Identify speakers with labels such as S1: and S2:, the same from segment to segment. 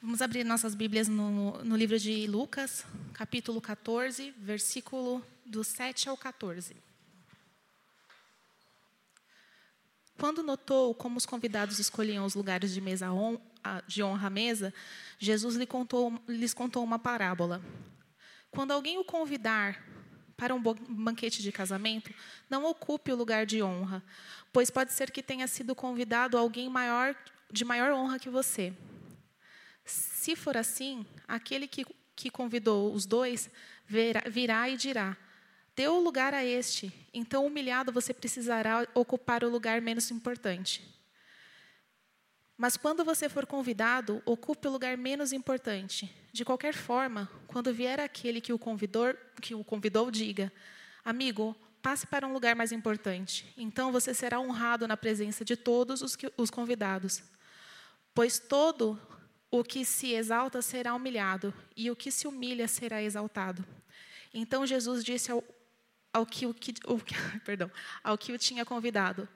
S1: Vamos abrir nossas Bíblias no, no livro de Lucas, capítulo 14, versículo do 7 ao 14. Quando notou como os convidados escolhiam os lugares de, mesa de honra à mesa, Jesus lhes contou, lhes contou uma parábola. Quando alguém o convidar para um banquete de casamento, não ocupe o lugar de honra, pois pode ser que tenha sido convidado alguém maior, de maior honra que você. Se for assim, aquele que, que convidou os dois virá, e dirá: o lugar a este, então humilhado você precisará ocupar o lugar menos importante. Mas quando você for convidado, ocupe o lugar menos importante. De qualquer forma, quando vier aquele que o convidou, que o convidou, diga: Amigo, passe para um lugar mais importante. Então você será honrado na presença de todos os, que, os convidados. Pois todo o que se exalta será humilhado, e o que se humilha será exaltado. Então Jesus disse ao, ao, que, o, que, o, perdão, ao que o tinha convidado: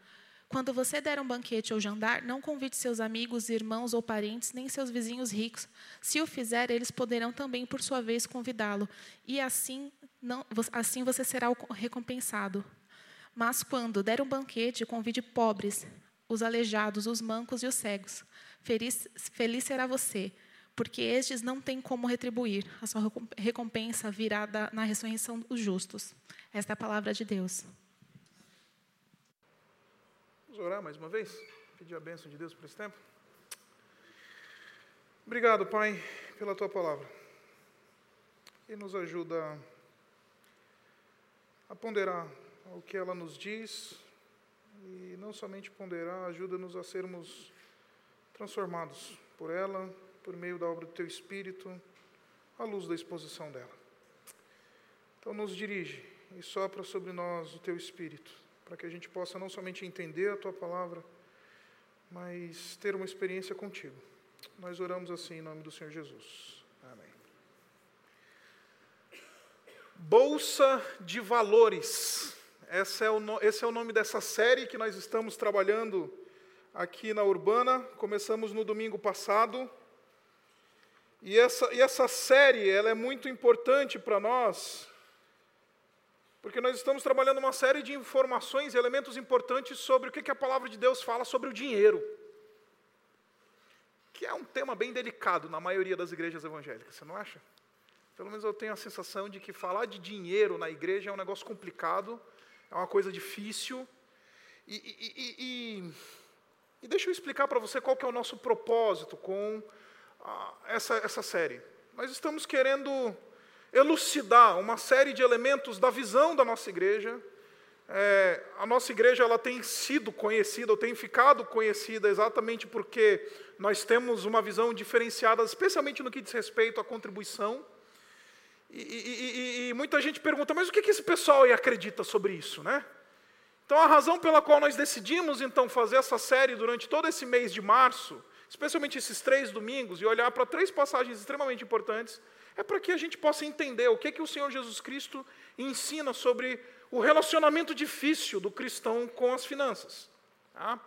S1: quando você der um banquete ou jantar, não convide seus amigos, irmãos ou parentes, nem seus vizinhos ricos. Se o fizer, eles poderão também, por sua vez, convidá-lo. E assim, não, assim você será recompensado. Mas quando der um banquete, convide pobres, os aleijados, os mancos e os cegos. Feliz, feliz será você, porque estes não têm como retribuir. A sua recompensa virá da, na ressurreição dos justos. Esta é a palavra de Deus.
S2: Vamos orar mais uma vez? Pedir a bênção de Deus por esse tempo? Obrigado, Pai, pela tua palavra. E nos ajuda a ponderar o que ela nos diz e não somente ponderar, ajuda-nos a sermos transformados por ela, por meio da obra do teu Espírito, à luz da exposição dela. Então, nos dirige e sopra sobre nós o teu Espírito para que a gente possa não somente entender a tua palavra, mas ter uma experiência contigo. Nós oramos assim em nome do Senhor Jesus. Amém. Bolsa de Valores. Esse é, o, esse é o nome dessa série que nós estamos trabalhando aqui na Urbana. Começamos no domingo passado. E essa, e essa série ela é muito importante para nós, porque nós estamos trabalhando uma série de informações e elementos importantes sobre o que a palavra de Deus fala sobre o dinheiro. Que é um tema bem delicado na maioria das igrejas evangélicas, você não acha? Pelo menos eu tenho a sensação de que falar de dinheiro na igreja é um negócio complicado, é uma coisa difícil. E, e, e, e deixa eu explicar para você qual que é o nosso propósito com ah, essa, essa série. Nós estamos querendo elucidar uma série de elementos da visão da nossa igreja. É, a nossa igreja ela tem sido conhecida, ou tem ficado conhecida exatamente porque nós temos uma visão diferenciada, especialmente no que diz respeito à contribuição. E, e, e, e muita gente pergunta, mas o que, que esse pessoal acredita sobre isso, né? Então, a razão pela qual nós decidimos, então, fazer essa série durante todo esse mês de março, especialmente esses três domingos, e olhar para três passagens extremamente importantes, é para que a gente possa entender o que, é que o Senhor Jesus Cristo ensina sobre o relacionamento difícil do cristão com as finanças. Tá?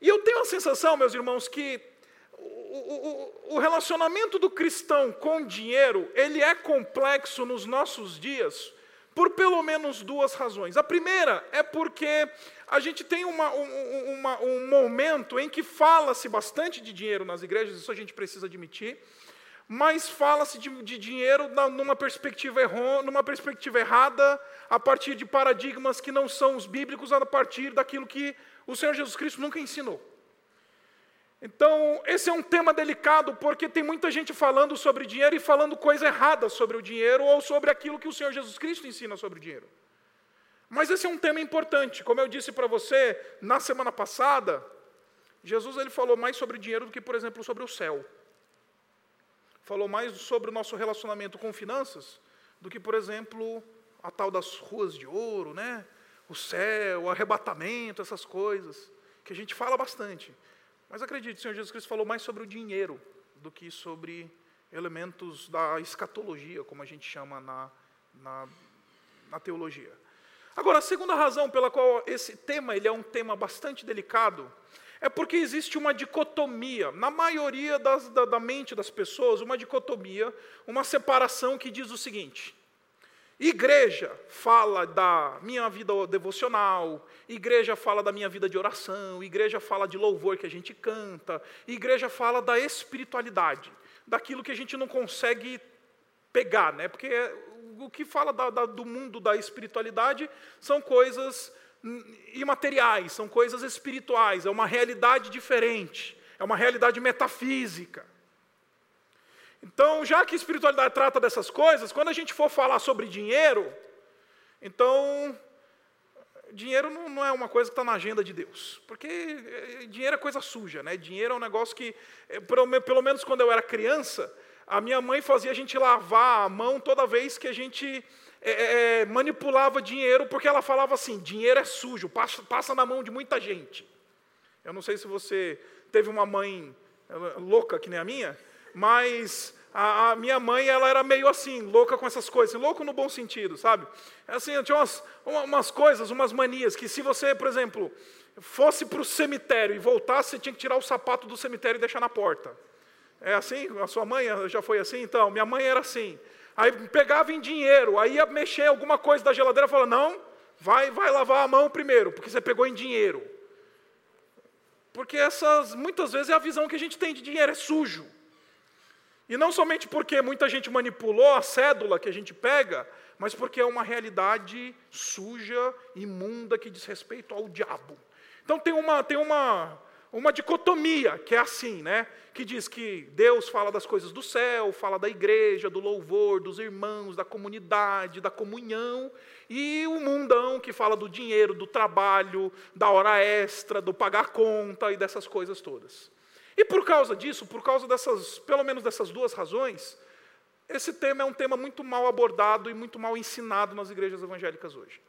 S2: E eu tenho a sensação, meus irmãos, que o, o, o relacionamento do cristão com dinheiro, ele é complexo nos nossos dias, por pelo menos duas razões. A primeira é porque a gente tem uma, um, uma, um momento em que fala-se bastante de dinheiro nas igrejas, isso a gente precisa admitir, mas fala-se de, de, dinheiro numa perspectiva, numa perspectiva errada, a partir de paradigmas que não são os bíblicos, a partir daquilo que o Senhor Jesus Cristo nunca ensinou. Então, esse é um tema delicado, porque tem muita gente falando sobre dinheiro e falando coisa errada sobre o dinheiro ou sobre aquilo que o Senhor Jesus Cristo ensina sobre o dinheiro. Mas esse é um tema importante. Como eu disse para você na semana passada, Jesus ele falou mais sobre dinheiro do que, por exemplo, sobre o céu falou mais sobre o nosso relacionamento com finanças do que, por exemplo, a tal das ruas de ouro, né? o céu, o arrebatamento, essas coisas, que a gente fala bastante. Mas acredite, o Senhor Jesus Cristo falou mais sobre o dinheiro do que sobre elementos da escatologia, como a gente chama na, na, na teologia. Agora, a segunda razão pela qual esse tema ele é um tema bastante delicado É porque existe uma dicotomia, na maioria das, da, da mente das pessoas, uma dicotomia, uma separação que diz o seguinte: Igreja fala da minha vida devocional, igreja fala da minha vida de oração, igreja fala de louvor que a gente canta, igreja fala da espiritualidade, daquilo que a gente não consegue pegar, né? Porque o que fala da, da, do mundo da espiritualidade são coisas imateriais, são coisas espirituais, é uma realidade diferente, é uma realidade metafísica. Então, já que espiritualidade trata dessas coisas, quando a gente for falar sobre dinheiro, então, dinheiro não, não é uma coisa que está na agenda de Deus, porque eh, dinheiro é coisa suja, né? Dinheiro é um negócio que, eh, pelo, pelo menos quando eu era criança, a minha mãe fazia a gente lavar a mão toda vez que a gente é, é, manipulava dinheiro, porque ela falava assim: dinheiro é sujo, passa, passa na mão de muita gente. Eu não sei se você teve uma mãe louca que nem a minha, mas a, a, minha mãe ela era meio assim, louca com essas coisas, louco no bom sentido, sabe? Assim, tinha umas, umas coisas, umas manias, que se você, por exemplo, fosse para o cemitério e voltasse, você tinha que tirar o sapato do cemitério e deixar na porta. É assim? A sua mãe já foi assim? Então, minha mãe era assim. Aí pegava em dinheiro, aí ia mexer alguma coisa da geladeira e falava, não, vai, vai lavar a mão primeiro, porque você pegou em dinheiro. Porque essas, muitas vezes, é a visão que a gente tem de dinheiro, é sujo. E não somente porque muita gente manipulou a cédula que a gente pega, mas porque é uma realidade suja, imunda, que diz respeito ao diabo. Então tem uma, tem uma, uma dicotomia que é assim, né? Que diz que Deus fala das coisas do céu, fala da igreja, do louvor, dos irmãos, da comunidade, da comunhão, e o mundão que fala do dinheiro, do trabalho, da hora extra, do pagar conta e dessas coisas todas. E por causa disso, por causa dessas, pelo menos dessas duas razões, esse tema é um tema muito mal abordado e muito mal ensinado nas igrejas evangélicas hoje.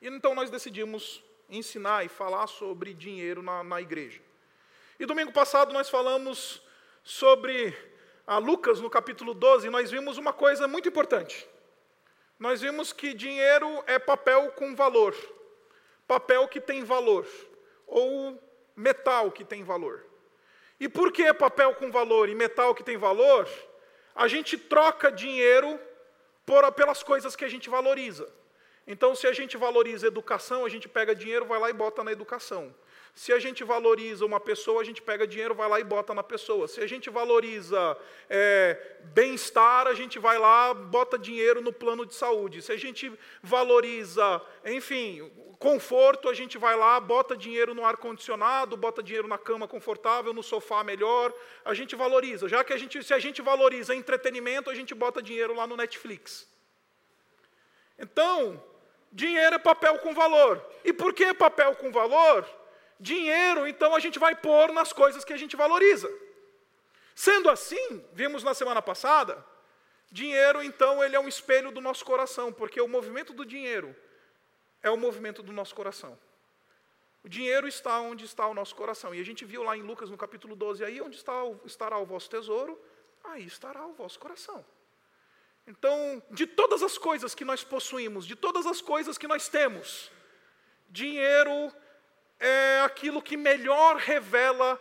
S2: E então nós decidimos ensinar e falar sobre dinheiro na, na igreja. E domingo passado nós falamos sobre a Lucas, no capítulo 12, e nós vimos uma coisa muito importante. Nós vimos que dinheiro é papel com valor, papel que tem valor, ou metal que tem valor. E por que papel com valor e metal que tem valor? A gente troca dinheiro por, pelas coisas que a gente valoriza. Então, se a gente valoriza educação, a gente pega dinheiro, vai lá e bota na educação. Se a gente valoriza uma pessoa, a gente pega dinheiro, vai lá e bota na pessoa. Se a gente valoriza é, bem-estar, a gente vai lá, bota dinheiro no plano de saúde. Se a gente valoriza, enfim, conforto, a gente vai lá, bota dinheiro no ar-condicionado, bota dinheiro na cama confortável, no sofá melhor. A gente valoriza. Já que a gente, se a gente valoriza entretenimento, a gente bota dinheiro lá no Netflix. Então, dinheiro é papel com valor. E por que papel com valor? Dinheiro, então, a gente vai pôr nas coisas que a gente valoriza. Sendo assim, vimos na semana passada, dinheiro, então, ele é um espelho do nosso coração, porque o movimento do dinheiro é o movimento do nosso coração. O dinheiro está onde está o nosso coração. E a gente viu lá em Lucas, no capítulo 12, aí onde está, estará o vosso tesouro, aí estará o vosso coração. Então, de todas as coisas que nós possuímos, de todas as coisas que nós temos, dinheiro é aquilo que melhor revela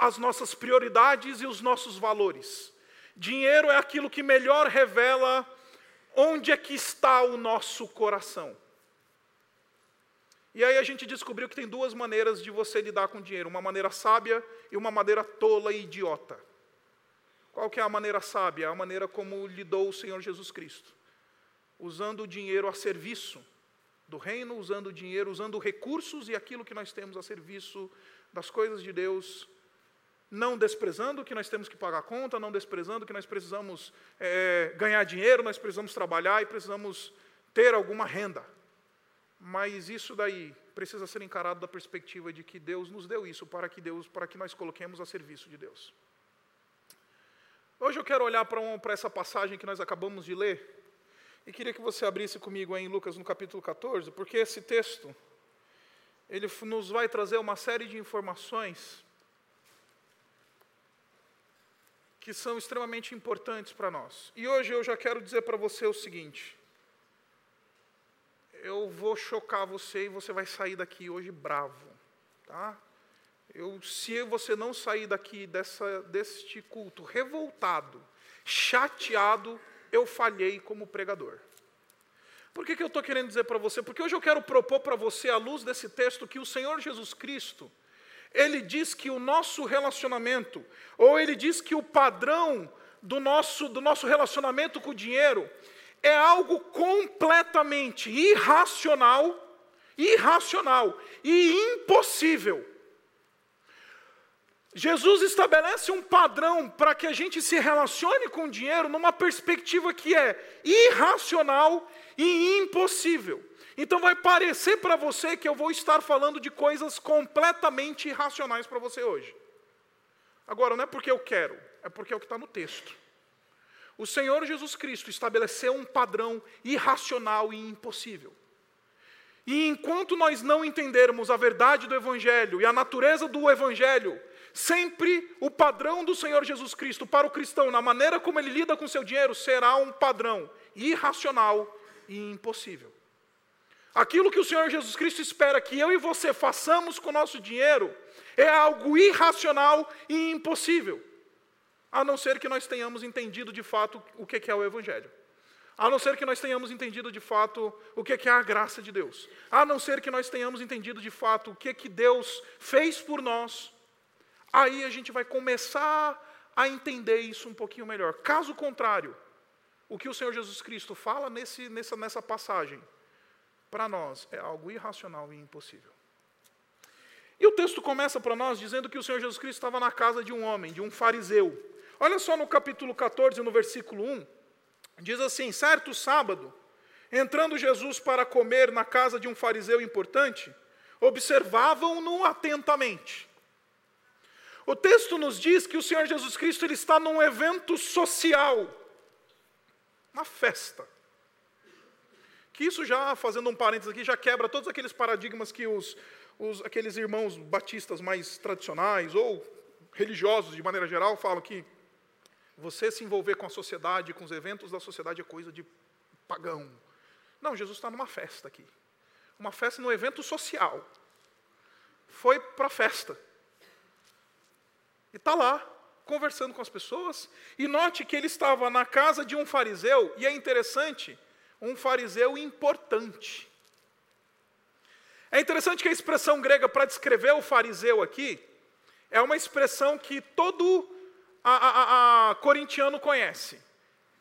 S2: as nossas prioridades e os nossos valores. Dinheiro é aquilo que melhor revela onde é que está o nosso coração. E aí a gente descobriu que tem duas maneiras de você lidar com dinheiro, uma maneira sábia e uma maneira tola e idiota. Qual que é a maneira sábia? A maneira como lidou o Senhor Jesus Cristo, usando o dinheiro a serviço do reino, usando dinheiro, usando recursos e aquilo que nós temos a serviço das coisas de Deus, não desprezando que nós temos que pagar conta, não desprezando que nós precisamos é, ganhar dinheiro, nós precisamos trabalhar e precisamos ter alguma renda. Mas isso daí precisa ser encarado da perspectiva de que Deus nos deu isso para que Deus, para que nós coloquemos a serviço de Deus. Hoje eu quero olhar para, para essa passagem que nós acabamos de ler e queria que você abrisse comigo em Lucas no capítulo 14, porque esse texto ele nos vai trazer uma série de informações que são extremamente importantes para nós. E hoje eu já quero dizer para você o seguinte: eu vou chocar você e você vai sair daqui hoje bravo, tá? Eu, se você não sair daqui dessa, deste culto revoltado, chateado, eu falhei como pregador. Por que, que eu estou querendo dizer para você? Porque hoje eu quero propor para você, à luz desse texto, que o Senhor Jesus Cristo, ele diz que o nosso relacionamento, ou ele diz que o padrão do nosso, do nosso relacionamento com o dinheiro, é algo completamente irracional, irracional e impossível. Jesus estabelece um padrão para que a gente se relacione com o dinheiro numa perspectiva que é irracional e impossível. Então vai parecer para você que eu vou estar falando de coisas completamente irracionais para você hoje. Agora, não é porque eu quero, é porque é o que está no texto. O Senhor Jesus Cristo estabeleceu um padrão irracional e impossível. E enquanto nós não entendermos a verdade do Evangelho e a natureza do Evangelho, Sempre o padrão do Senhor Jesus Cristo para o cristão, na maneira como ele lida com seu dinheiro, será um padrão irracional e impossível. Aquilo que o Senhor Jesus Cristo espera que eu e você façamos com o nosso dinheiro é algo irracional e impossível, a não ser que nós tenhamos entendido de fato o que é o Evangelho. A não ser que nós tenhamos entendido de fato o que é a graça de Deus. A não ser que nós tenhamos entendido de fato o que, que Deus fez por nós aí a gente vai começar a entender isso um pouquinho melhor. Caso contrário, o que o Senhor Jesus Cristo fala nesse, nessa, nessa passagem, para nós é algo irracional e impossível. E o texto começa para nós dizendo que o Senhor Jesus Cristo estava na casa de um homem, de um fariseu. Olha só no capítulo 14, no versículo 1, diz assim: certo sábado, entrando Jesus para comer na casa de um fariseu importante, observavam-no atentamente. O texto nos diz que o Senhor Jesus Cristo ele está num evento social, uma festa. Que isso já, fazendo um parênteses aqui, já quebra todos aqueles paradigmas que os, os, aqueles irmãos batistas mais tradicionais ou religiosos, de maneira geral, falam que você se envolver com a sociedade, com os eventos da sociedade é coisa de pagão. Não, Jesus está numa festa aqui. Uma festa num evento social. Foi para a festa. E está lá, conversando com as pessoas. E note que ele estava na casa de um fariseu, e é interessante, um fariseu importante. É interessante que a expressão grega para descrever o fariseu aqui é uma expressão que todo a, a, a, corintiano conhece.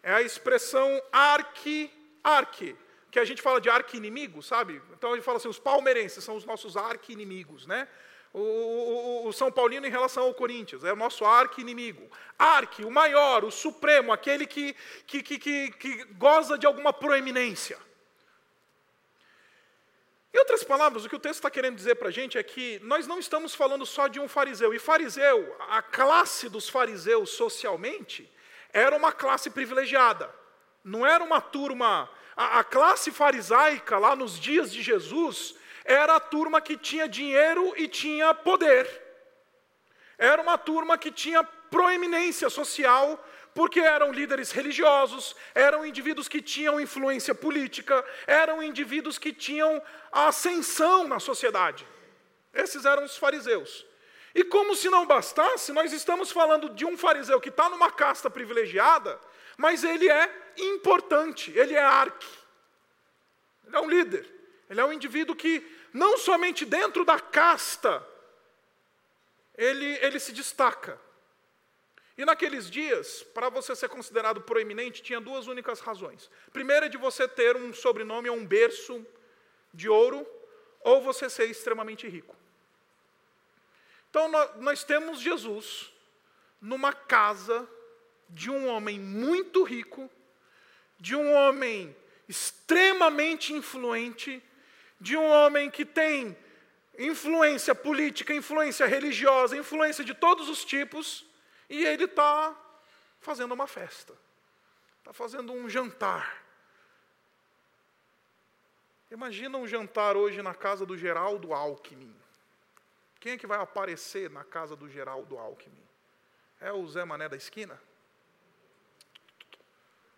S2: É a expressão arque, arque, que a gente fala de arqui-inimigo, sabe? Então a gente fala assim, os palmeirenses são os nossos arqui-inimigos, né? O, o, o, São Paulino em relação ao Corinthians, é o nosso arqui-inimigo. Arque, o maior, o supremo, aquele que, que, que, que, que goza de alguma proeminência. Em outras palavras, o que o texto está querendo dizer para a gente é que nós não estamos falando só de um fariseu. E fariseu, a classe dos fariseus socialmente, era uma classe privilegiada. Não era uma turma. A, a classe farisaica, lá nos dias de Jesus, era a turma que tinha dinheiro e tinha poder. Era uma turma que tinha proeminência social, porque eram líderes religiosos, eram indivíduos que tinham influência política, eram indivíduos que tinham ascensão na sociedade. Esses eram os fariseus. E como se não bastasse, nós estamos falando de um fariseu que está numa casta privilegiada, mas ele é importante, ele é arque. Ele é um líder. Ele é um indivíduo que, não somente dentro da casta, ele, ele se destaca. E naqueles dias, para você ser considerado proeminente, tinha duas únicas razões. Primeira é de você ter um sobrenome ou um berço de ouro, ou você ser extremamente rico. Então nós temos Jesus numa casa de um homem muito rico, de um homem extremamente influente, de um homem que tem influência política, influência religiosa, influência de todos os tipos, e ele está fazendo uma festa, está fazendo um jantar. Imagina um jantar hoje na casa do Geraldo Alckmin. Quem é que vai aparecer na casa do Geraldo Alckmin? É o Zé Mané da esquina?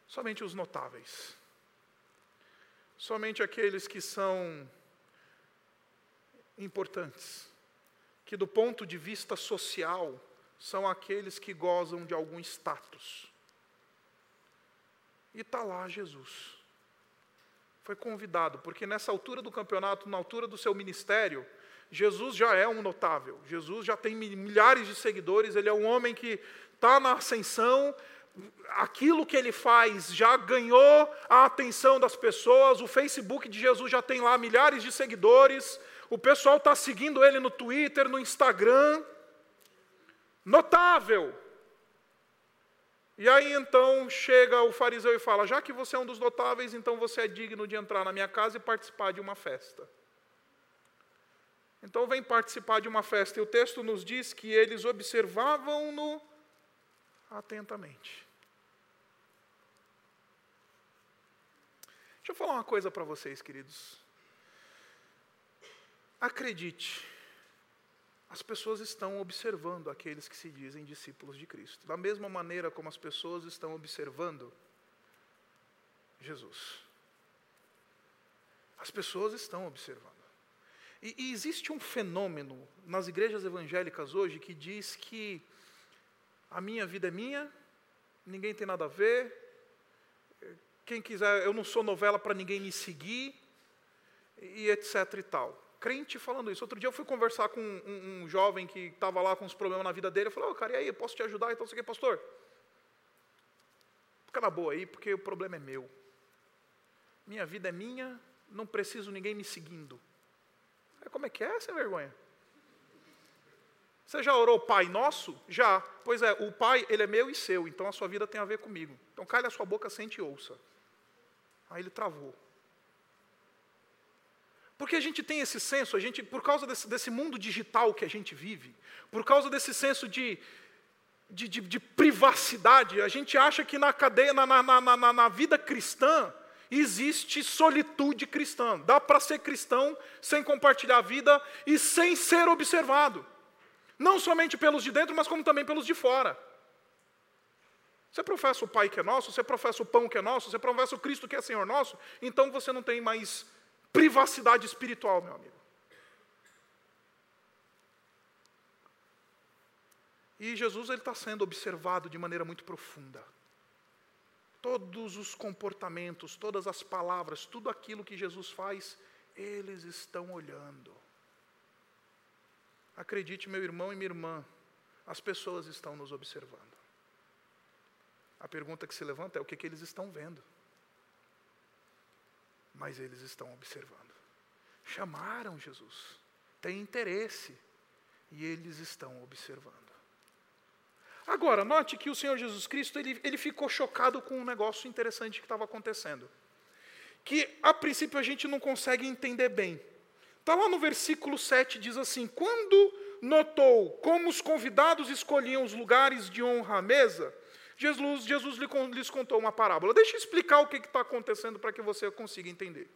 S2: Somente os notáveis. Somente aqueles que são importantes. que, do ponto de vista social, são aqueles que gozam de algum status. E está lá Jesus. Foi convidado, porque nessa altura do campeonato, na altura do seu ministério, Jesus já é um notável. Jesus já tem milhares de seguidores, ele é um homem que está na ascensão, aquilo que ele faz já ganhou a atenção das pessoas, o Facebook de Jesus já tem lá milhares de seguidores, o pessoal está seguindo ele no Twitter, no Instagram. Notável. E aí então chega o fariseu e fala: Já que você é um dos notáveis, então você é digno de entrar na minha casa e participar de uma festa. Então vem participar de uma festa. E o texto nos diz que eles observavam-no atentamente. Deixa eu falar uma coisa para vocês, queridos. Acredite, as pessoas estão observando aqueles que se dizem discípulos de Cristo, da mesma maneira como as pessoas estão observando Jesus. As pessoas estão observando. E, e, existe um fenômeno nas igrejas evangélicas hoje que diz que a minha vida é minha, ninguém tem nada a ver, quem quiser, eu não sou novela para ninguém me seguir, e etc e tal crente falando isso. Outro dia eu fui conversar com um, um jovem que estava lá com uns problemas na vida dele. Eu falei, oh, cara, e aí, eu posso te ajudar? Então, você quer, pastor? Fica na boa aí, porque o problema é meu. Minha vida é minha, não preciso ninguém me seguindo. É, como é que é, sem vergonha? Você já orou Pai Nosso? Já. Pois é, o Pai, ele é meu e seu, então a sua vida tem a ver comigo. Então calha a sua boca, sente e ouça. Aí ele travou. Porque a gente tem esse senso, a gente, por causa desse, desse mundo digital que a gente vive, por causa desse senso de, de, de, de privacidade, a gente acha que na cadeia, na, na, na, na vida cristã, existe solitude cristã. Dá para ser cristão sem compartilhar a vida e sem ser observado. Não somente pelos de dentro, mas como também pelos de fora. Você professa o Pai que é nosso, você professa o pão que é nosso, você professa o Cristo que é Senhor nosso, então você não tem mais privacidade espiritual, meu amigo. E Jesus está sendo observado de maneira muito profunda. Todos os comportamentos, todas as palavras, tudo aquilo que Jesus faz, eles estão olhando. Acredite, meu irmão e minha irmã, as pessoas estão nos observando. A pergunta que se levanta é o que, que eles estão vendo mas eles estão observando. Chamaram Jesus, têm interesse, e eles estão observando. Agora, note que o Senhor Jesus Cristo ele, ele ficou chocado com um negócio interessante que estava acontecendo. Que a princípio a gente não consegue entender bem. Está lá no versículo 7, diz assim: Quando notou como os convidados escolhiam os lugares de honra à mesa, Jesus, Jesus lhes contou uma parábola. Deixa eu explicar o que está acontecendo para que você consiga entender.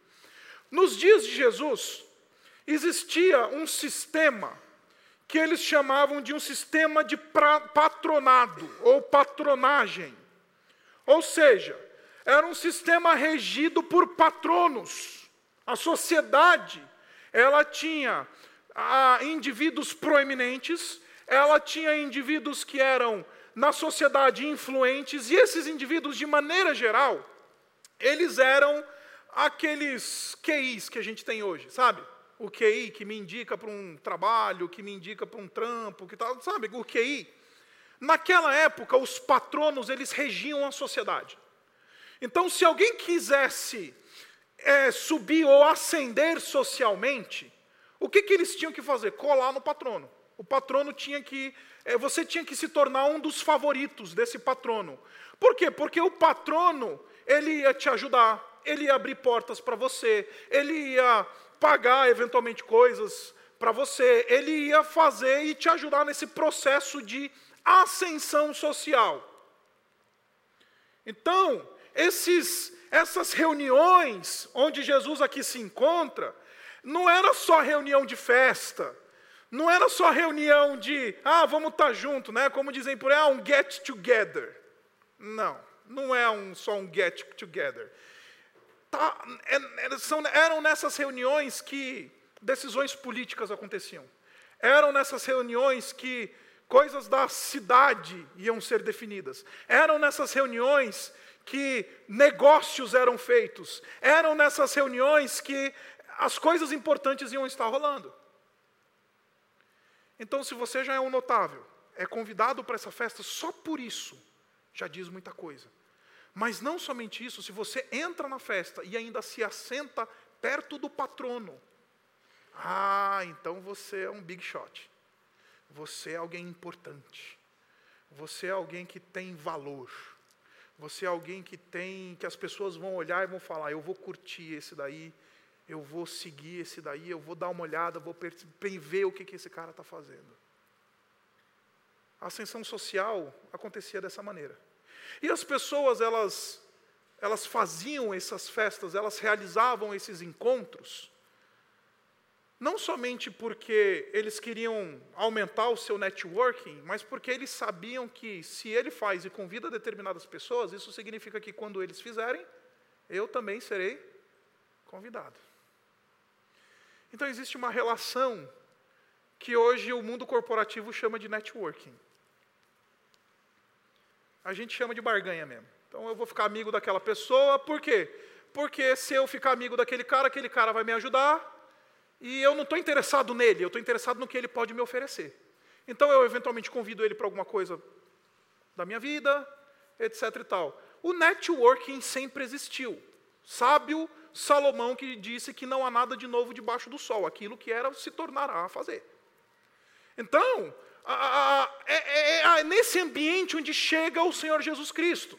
S2: Nos dias de Jesus, existia um sistema que eles chamavam de um sistema de patronado ou patronagem. Ou seja, era um sistema regido por patronos. A sociedade, ela tinha ah, indivíduos proeminentes, ela tinha indivíduos que eram na sociedade influentes, e esses indivíduos, de maneira geral, eles eram aqueles QIs que a gente tem hoje, sabe? O QI que me indica para um trabalho, que me indica para um trampo, que tal, sabe? O QI. Naquela época, os patronos eles regiam a sociedade. Então, se alguém quisesse é, subir ou ascender socialmente, o que, que eles tinham que fazer? Colar no patrono. O patrono tinha que você tinha que se tornar um dos favoritos desse patrono. Por quê? Porque o patrono, ele ia te ajudar, ele ia abrir portas para você, ele ia pagar eventualmente coisas para você, ele ia fazer e te ajudar nesse processo de ascensão social. Então, esses, essas reuniões onde Jesus aqui se encontra, não era só reunião de festa, não era só reunião de, ah, vamos estar tá junto, né? Como dizem por aí, ah, um get together. Não, não é um, só um get together. Tá, é, é, são, eram nessas reuniões que decisões políticas aconteciam. Eram nessas reuniões que coisas da cidade iam ser definidas. Eram nessas reuniões que negócios eram feitos. Eram nessas reuniões que as coisas importantes iam estar rolando. Então, se você já é um notável, é convidado para essa festa só por isso, já diz muita coisa. Mas não somente isso, se você entra na festa e ainda se assenta perto do patrono, ah, então você é um big shot. Você é alguém importante. Você é alguém que tem valor. Você é alguém que tem que as pessoas vão olhar e vão falar: "Eu vou curtir esse daí, eu vou seguir esse daí, eu vou dar uma olhada, vou ver o que, que esse cara está fazendo. A ascensão social acontecia dessa maneira. E as pessoas, elas, elas faziam essas festas, elas realizavam esses encontros, não somente porque eles queriam aumentar o seu networking, mas porque eles sabiam que se ele faz e convida determinadas pessoas, isso significa que quando eles fizerem, eu também serei convidado. Então existe uma relação que hoje o mundo corporativo chama de networking. A gente chama de barganha mesmo. Então eu vou ficar amigo daquela pessoa, por quê? Porque se eu ficar amigo daquele cara, aquele cara vai me ajudar, e eu não estou interessado nele, eu estou interessado no que ele pode me oferecer. Então eu eventualmente convido ele para alguma coisa da minha vida, etc. e tal. O networking sempre existiu. Sábio Salomão que disse que não há nada de novo debaixo do sol, aquilo que era se tornará a fazer. Então, a, a, é, é, é, nesse ambiente onde chega o Senhor Jesus Cristo.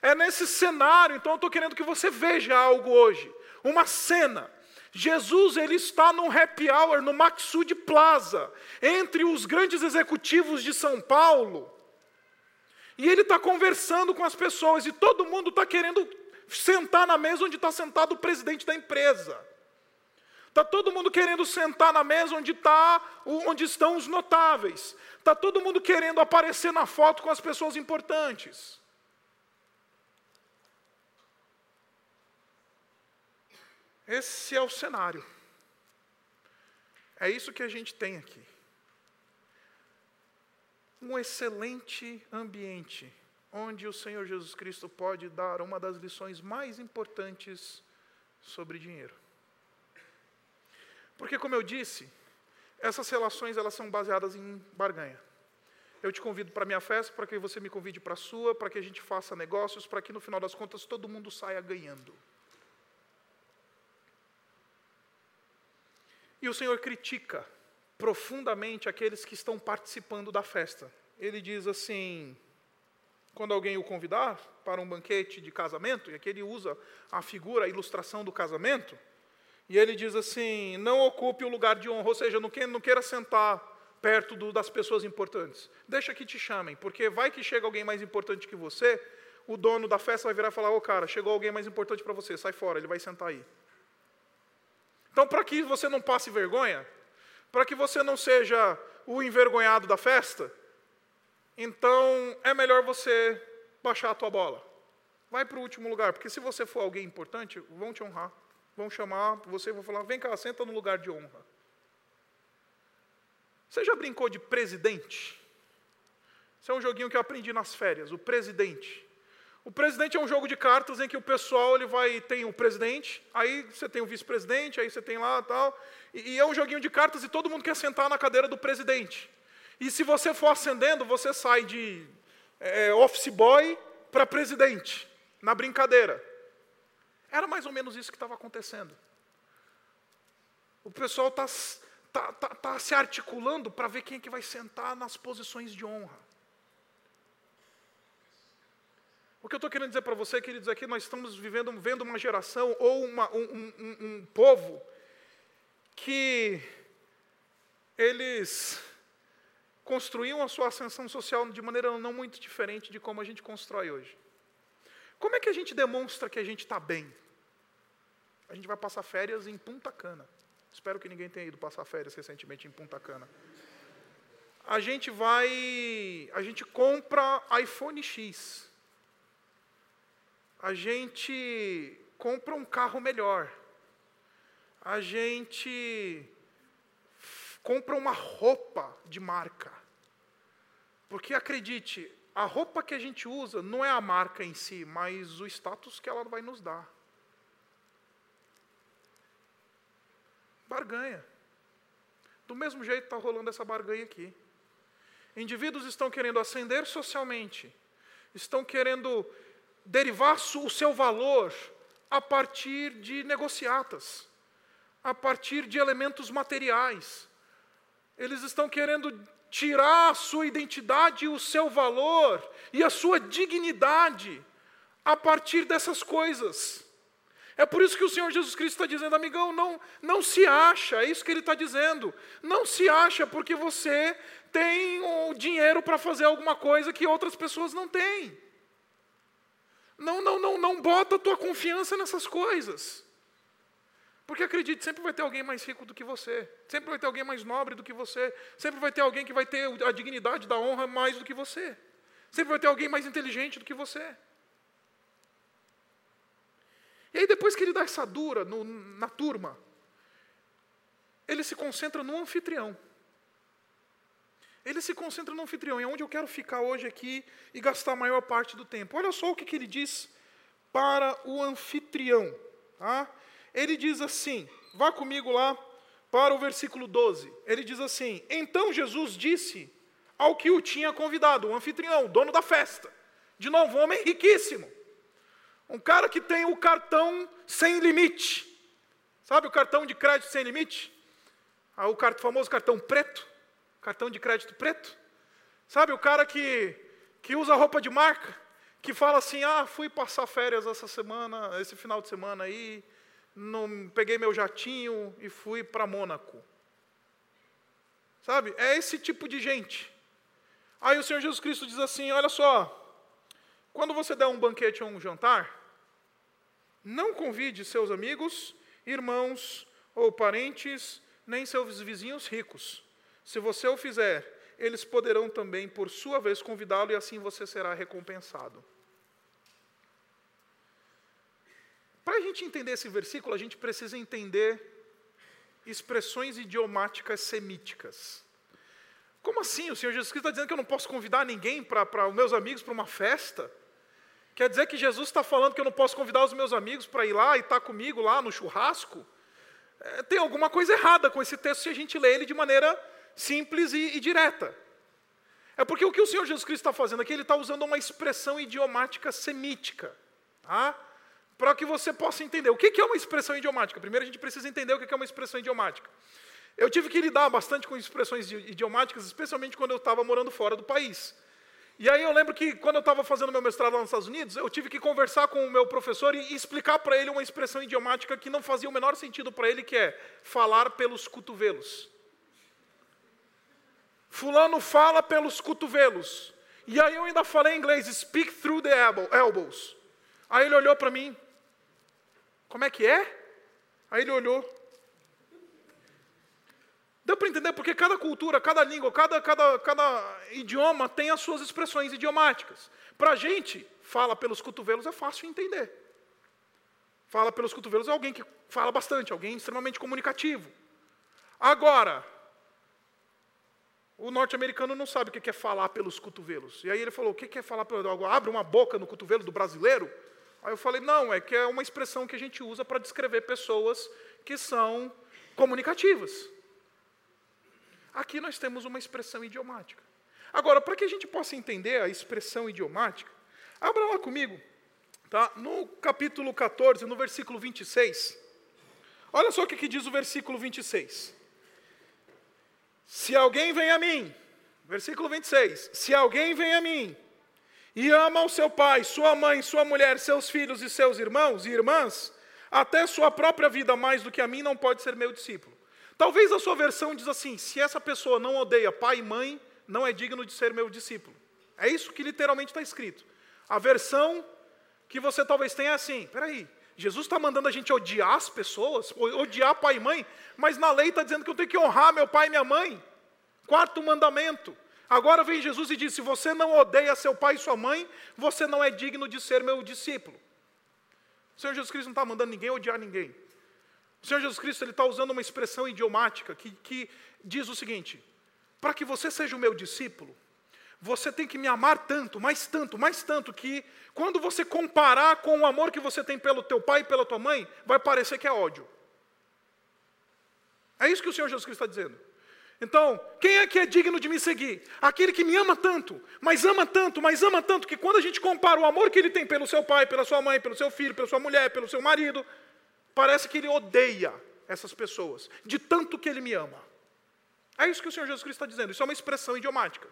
S2: É nesse cenário, então eu estou querendo que você veja algo hoje, uma cena. Jesus ele está no happy hour, no Maxud Plaza, entre os grandes executivos de São Paulo. E ele está conversando com as pessoas, e todo mundo está querendo sentar na mesa onde está sentado o presidente da empresa. Está todo mundo querendo sentar na mesa onde, tá, onde estão os notáveis. Está todo mundo querendo aparecer na foto com as pessoas importantes. Esse é o cenário. É isso que a gente tem aqui. Um excelente ambiente onde o Senhor Jesus Cristo pode dar uma das lições mais importantes sobre dinheiro. Porque, como eu disse, essas relações elas são baseadas em barganha. Eu te convido para a minha festa, para que você me convide para a sua, para que a gente faça negócios, para que no final das contas todo mundo saia ganhando. E o Senhor critica profundamente aqueles que estão participando da festa. Ele diz assim: quando alguém o convidar para um banquete de casamento, e aqui ele usa a figura, a ilustração do casamento, e ele diz assim: não ocupe o lugar de honra, ou seja, não queira, não queira sentar perto do, das pessoas importantes. Deixa que te chamem, porque vai que chega alguém mais importante que você, o dono da festa vai virar e falar: Ô oh, cara, chegou alguém mais importante para você, sai fora, ele vai sentar aí. Então, para que você não passe vergonha, para que você não seja o envergonhado da festa, então é melhor você baixar a tua bola. Vai para o último lugar, porque se você for alguém importante, vão te honrar. Vão chamar você e vão falar: vem cá, senta no lugar de honra. Você já brincou de presidente? Isso é um joguinho que eu aprendi nas férias, o presidente. O presidente é um jogo de cartas em que o pessoal ele vai tem o presidente, aí você tem o vice-presidente, aí você tem lá tal, e, e é um joguinho de cartas e todo mundo quer sentar na cadeira do presidente. E se você for ascendendo, você sai de é, office boy para presidente, na brincadeira. Era mais ou menos isso que estava acontecendo. O pessoal está tá, tá, tá se articulando para ver quem é que vai sentar nas posições de honra. O que eu estou querendo dizer para você, queridos, é que nós estamos vivendo, vendo uma geração ou uma, um, um, um povo que eles construíam a sua ascensão social de maneira não muito diferente de como a gente constrói hoje. Como é que a gente demonstra que a gente está bem? A gente vai passar férias em Punta Cana. Espero que ninguém tenha ido passar férias recentemente em Punta Cana. A gente vai, a gente compra iPhone X. A gente compra um carro melhor. A gente compra uma roupa de marca. Porque acredite, a roupa que a gente usa não é a marca em si, mas o status que ela vai nos dar. Barganha. Do mesmo jeito está rolando essa barganha aqui. Indivíduos estão querendo ascender socialmente, estão querendo derivar o seu valor a partir de negociatas, a partir de elementos materiais. Eles estão querendo tirar a sua identidade, o seu valor e a sua dignidade a partir dessas coisas. É por isso que o Senhor Jesus Cristo está dizendo, amigão, não, não se acha, é isso que ele está dizendo. Não se acha porque você tem o dinheiro para fazer alguma coisa que outras pessoas não têm. Não, não, não, não bota a tua confiança nessas coisas. Porque acredite, sempre vai ter alguém mais rico do que você, sempre vai ter alguém mais nobre do que você, sempre vai ter alguém que vai ter a dignidade da honra mais do que você, sempre vai ter alguém mais inteligente do que você. E aí, depois que ele dá essa dura no, na turma, ele se concentra no anfitrião. Ele se concentra no anfitrião, é onde eu quero ficar hoje aqui e gastar a maior parte do tempo. Olha só o que, que ele diz para o anfitrião. Tá? Ele diz assim, vá comigo lá para o versículo 12. Ele diz assim: Então Jesus disse ao que o tinha convidado, o anfitrião, o dono da festa. De novo, um homem riquíssimo. Um cara que tem o cartão sem limite. Sabe o cartão de crédito sem limite? Ah, o famoso cartão preto cartão de crédito preto. Sabe, o cara que, que usa roupa de marca, que fala assim: ah, fui passar férias essa semana, esse final de semana aí, não, peguei meu jatinho e fui para Mônaco. Sabe, é esse tipo de gente. Aí o Senhor Jesus Cristo diz assim: olha só, quando você der um banquete ou um jantar, não convide seus amigos, irmãos ou parentes, nem seus vizinhos ricos se você o fizer, eles poderão também, por sua vez, convidá-lo e assim você será recompensado. Para a gente entender esse versículo, a gente precisa entender expressões idiomáticas semíticas. Como assim? O Senhor Jesus Cristo está dizendo que eu não posso convidar ninguém para os meus amigos para uma festa? Quer dizer que Jesus está falando que eu não posso convidar os meus amigos para ir lá e estar tá comigo lá no churrasco? É, tem alguma coisa errada com esse texto se a gente lê ele de maneira simples e, e direta. É porque o que o Senhor Jesus Cristo está fazendo aqui, ele está usando uma expressão idiomática semítica. Tá? Para que você possa entender. O que é uma expressão idiomática? Primeiro a gente precisa entender o que é uma expressão idiomática. Eu tive que lidar bastante com expressões idiomáticas, especialmente quando eu estava morando fora do país. E aí eu lembro que quando eu estava fazendo meu mestrado lá nos Estados Unidos, eu tive que conversar com o meu professor e explicar para ele uma expressão idiomática que não fazia o menor sentido para ele, que é falar pelos cotovelos. Fulano fala pelos cotovelos. E aí eu ainda falei em inglês, speak through the elbows. Aí ele olhou para mim, como é que é? Aí ele olhou. Deu para entender porque cada cultura, cada língua, cada, cada, cada idioma tem as suas expressões idiomáticas. Para a gente, fala pelos cotovelos é fácil entender. Fala pelos cotovelos é alguém que fala bastante, alguém extremamente comunicativo. Agora, o norte-americano não sabe o que é falar pelos cotovelos. E aí ele falou: o que é falar pelos. Abre uma boca no cotovelo do brasileiro? Aí eu falei: não, é que é uma expressão que a gente usa para descrever pessoas que são comunicativas. Aqui nós temos uma expressão idiomática. Agora, para que a gente possa entender a expressão idiomática, abra lá comigo, tá? no capítulo 14, no versículo 26. Olha só o que, que diz o versículo 26. Se alguém vem a mim, versículo 26, se alguém vem a mim e ama o seu pai, sua mãe, sua mulher, seus filhos e seus irmãos e irmãs, até sua própria vida mais do que a mim, não pode ser meu discípulo. Talvez a sua versão diz assim: se essa pessoa não odeia pai e mãe, não é digno de ser meu discípulo. É isso que literalmente está escrito. A versão que você talvez tenha é assim: peraí, Jesus está mandando a gente odiar as pessoas, odiar pai e mãe, mas na lei está dizendo que eu tenho que honrar meu pai e minha mãe. Quarto mandamento. Agora vem Jesus e diz: se você não odeia seu pai e sua mãe, você não é digno de ser meu discípulo. O Senhor Jesus Cristo não está mandando ninguém odiar ninguém. O Senhor Jesus Cristo ele está usando uma expressão idiomática que, que diz o seguinte: para que você seja o meu discípulo, você tem que me amar tanto, mais tanto, mais tanto, que quando você comparar com o amor que você tem pelo teu pai e pela tua mãe, vai parecer que é ódio. É isso que o Senhor Jesus Cristo está dizendo. Então, quem é que é digno de me seguir? Aquele que me ama tanto, mas ama tanto, mas ama tanto, que quando a gente compara o amor que ele tem pelo seu pai, pela sua mãe, pelo seu filho, pela sua mulher, pelo seu marido, parece que ele odeia essas pessoas, de tanto que ele me ama. É isso que o Senhor Jesus Cristo está dizendo, isso é uma expressão idiomática.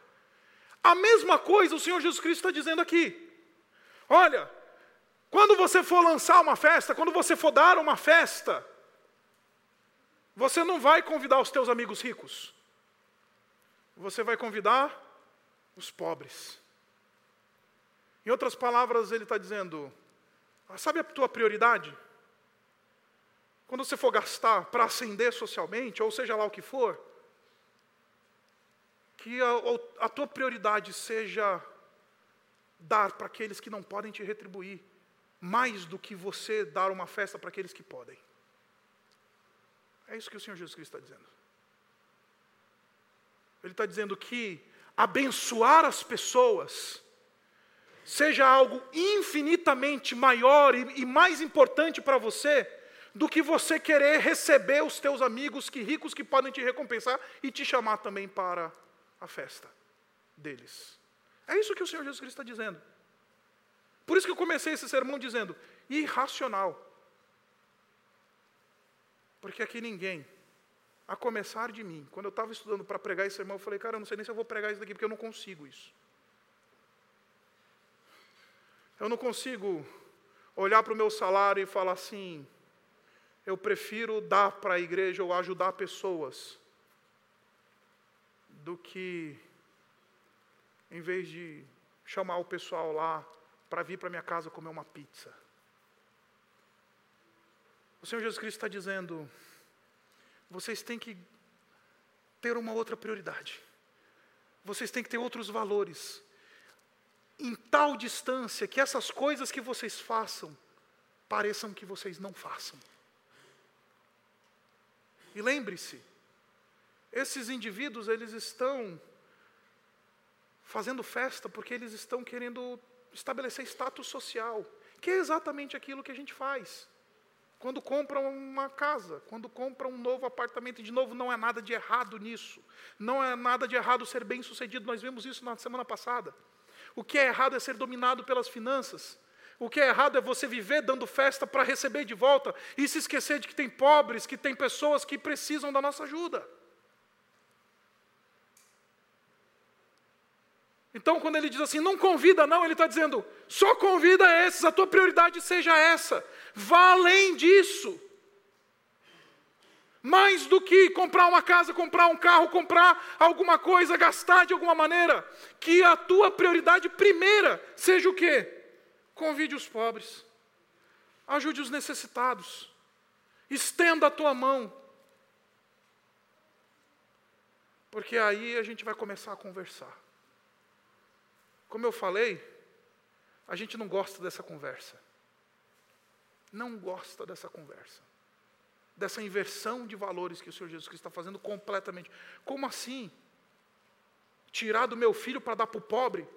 S2: A mesma coisa o Senhor Jesus Cristo está dizendo aqui. Olha, quando você for lançar uma festa, quando você for dar uma festa, você não vai convidar os teus amigos ricos. Você vai convidar os pobres. Em outras palavras, ele está dizendo: ah, sabe a tua prioridade? Quando você for gastar para ascender socialmente, ou seja lá o que for, que a, a tua prioridade seja dar para aqueles que não podem te retribuir, mais do que você dar uma festa para aqueles que podem. É isso que o Senhor Jesus Cristo está dizendo. Ele está dizendo que abençoar as pessoas seja algo infinitamente maior e, mais importante para você do que você querer receber os teus amigos que ricos que podem te recompensar e te chamar também para a festa deles. É isso que o Senhor Jesus Cristo está dizendo. Por isso que eu comecei esse sermão dizendo: irracional. Porque aqui ninguém, a começar de mim, quando eu estava estudando para pregar esse sermão, eu falei, cara, eu não sei nem se eu vou pregar isso daqui, porque eu não consigo isso. Eu não consigo olhar para o meu salário e falar assim, eu prefiro dar para a igreja ou ajudar pessoas, do que, em vez de chamar o pessoal lá para vir para minha casa comer uma pizza. O Senhor Jesus Cristo está dizendo: vocês têm que ter uma outra prioridade, vocês têm que ter outros valores, em tal distância que essas coisas que vocês façam pareçam que vocês não façam. E lembre-se, esses indivíduos eles estão fazendo festa porque eles estão querendo estabelecer status social, que é exatamente aquilo que a gente faz. Quando compram uma casa, quando compram um novo apartamento, de novo, não é nada de errado nisso. Não é nada de errado ser bem sucedido, nós vimos isso na semana passada. O que é errado é ser dominado pelas finanças. O que é errado é você viver dando festa para receber de volta e se esquecer de que tem pobres, que tem pessoas que precisam da nossa ajuda. Então, quando ele diz assim, não convida, não, ele está dizendo, só convida esses, a tua prioridade seja essa. Vá além disso. Mais do que comprar uma casa, comprar um carro, comprar alguma coisa, gastar de alguma maneira, que a tua prioridade primeira seja o quê? Convide os pobres, ajude os necessitados, estenda a tua mão, porque aí a gente vai começar a conversar. Como eu falei, a gente não gosta dessa conversa. Não gosta dessa conversa. Dessa inversão de valores que o Senhor Jesus Cristo está fazendo completamente. Como assim? Tirar do meu filho para dar para o pobre?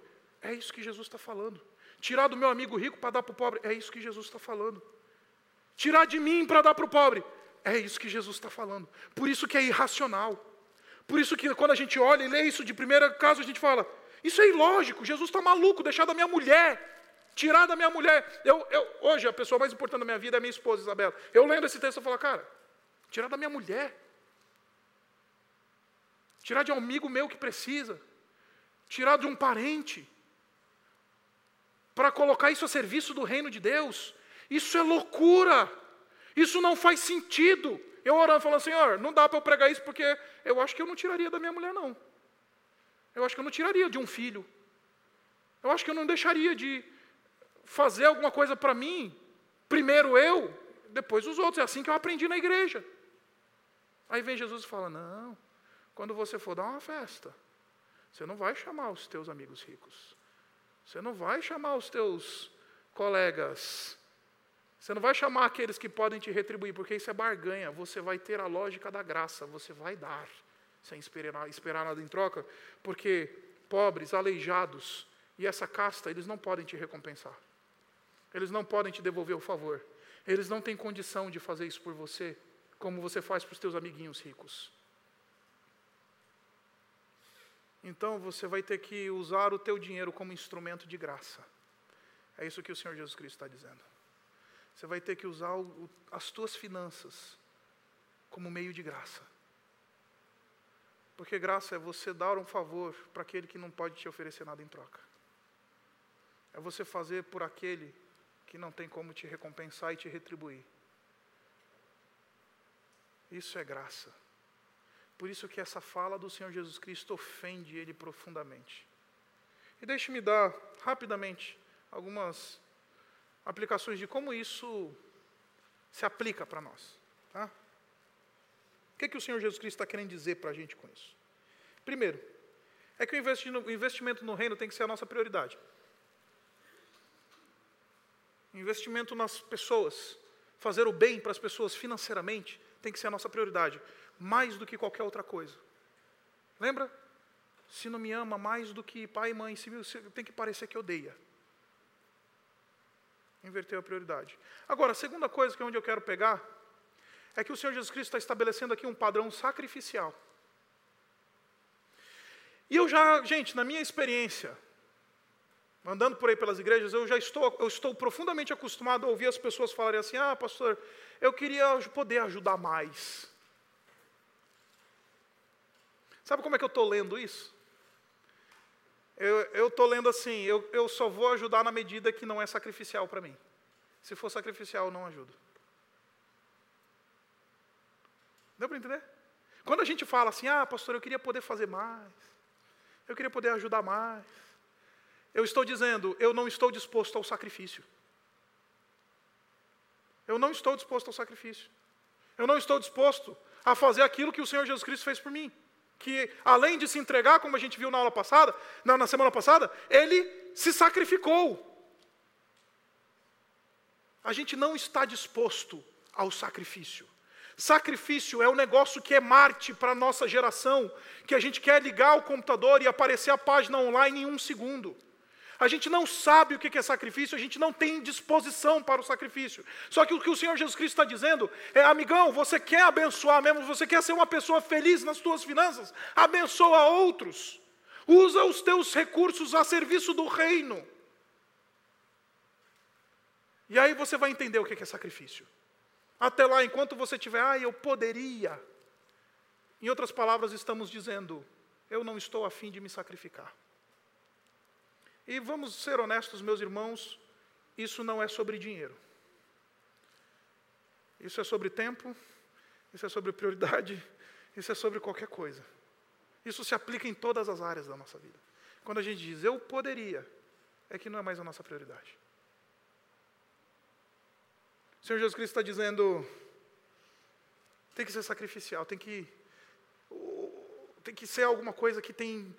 S2: É isso que Jesus está falando. Tirar do meu amigo rico para dar para o pobre? É isso que Jesus está falando. Tirar de mim para dar para o pobre? É isso que Jesus está falando. Por isso que é irracional. Por isso que quando a gente olha e lê isso de primeira caso, a gente fala, isso é ilógico. Jesus está maluco, deixar da minha mulher, tirar da minha mulher. Eu, eu, hoje, a pessoa mais importante da minha vida é minha esposa, Isabela. Eu lendo esse texto, eu falo, cara, tirar da minha mulher. Tirar de um amigo meu que precisa. Tirar de um parente. Para colocar isso a serviço do reino de Deus. Isso é loucura. Isso não faz sentido. Eu orando, falando, Senhor, não dá para eu pregar isso porque eu acho que eu não tiraria da minha mulher, não. Eu acho que eu não tiraria de um filho. Eu acho que eu não deixaria de fazer alguma coisa para mim, primeiro eu, depois os outros. É assim que eu aprendi na igreja. Aí vem Jesus e fala: Não, quando você for dar uma festa, você não vai chamar os teus amigos ricos. Você não vai chamar os teus colegas Você não vai chamar aqueles que podem te retribuir, porque isso é barganha. Você vai ter a lógica da graça, você vai dar, sem esperar, esperar nada em troca, porque pobres, aleijados e essa casta, eles não podem te recompensar. Eles não podem te devolver o favor. Eles não têm condição de fazer isso por você, como você faz para os teus amiguinhos ricos. Então você vai ter que usar o teu dinheiro como instrumento de graça. É isso que o Senhor Jesus Cristo está dizendo. Você vai ter que usar o, as tuas finanças como meio de graça. Porque graça é você dar um favor para aquele que não pode te oferecer nada em troca. É você fazer por aquele que não tem como te recompensar e te retribuir. Isso é graça. Por isso que essa fala do Senhor Jesus Cristo ofende ele profundamente. E deixe-me dar rapidamente algumas aplicações de como isso se aplica para nós. Tá? O que, é que o Senhor Jesus Cristo está querendo dizer para a gente com isso? Primeiro, é que o investimento no reino tem que ser a nossa prioridade. Investimento nas pessoas, fazer o bem para as pessoas financeiramente, tem que ser a nossa prioridade mais do que qualquer outra coisa. Lembra? Se não me ama mais do que pai e mãe, se tem que parecer que odeia. Inverteu a prioridade. Agora, a segunda coisa que é onde eu quero pegar é que o Senhor Jesus Cristo está estabelecendo aqui um padrão sacrificial. E eu já, gente, na minha experiência, andando por aí pelas igrejas, eu já estou, eu estou profundamente acostumado a ouvir as pessoas falarem assim: ah, pastor, eu queria poder ajudar mais. Sabe como é que eu estou lendo isso? Eu estou lendo assim, eu, eu só vou ajudar na medida que não é sacrificial para mim. Se for sacrificial, eu não ajudo. Deu para entender? Quando a gente fala assim, ah, pastor, eu queria poder fazer mais, eu queria poder ajudar mais, eu estou dizendo, eu não estou disposto ao sacrifício. Eu não estou disposto ao sacrifício. Eu não estou disposto a fazer aquilo que o Senhor Jesus Cristo fez por mim que além de se entregar, como a gente viu na aula passada, na, na semana passada, ele se sacrificou. A gente não está disposto ao sacrifício. Sacrifício é um negócio que é Marte para a nossa geração, que a gente quer ligar o computador e aparecer a página online em um segundo. A gente não sabe o que é sacrifício, a gente não tem disposição para o sacrifício. Só que o que o Senhor Jesus Cristo está dizendo é: amigão, você quer abençoar mesmo, você quer ser uma pessoa feliz nas suas finanças? Abençoa outros. Usa os teus recursos a serviço do reino. E aí você vai entender o que é sacrifício. Até lá, enquanto você tiver, ah, eu poderia. Em outras palavras, estamos dizendo, eu não estou afim de me sacrificar. E vamos ser honestos, meus irmãos, isso não é sobre dinheiro. Isso é sobre tempo, isso é sobre prioridade, isso é sobre qualquer coisa. Isso se aplica em todas as áreas da nossa vida. Quando a gente diz eu poderia, é que não é mais a nossa prioridade. O Senhor Jesus Cristo está dizendo: tem que ser sacrificial, tem que, tem que ser alguma coisa que tem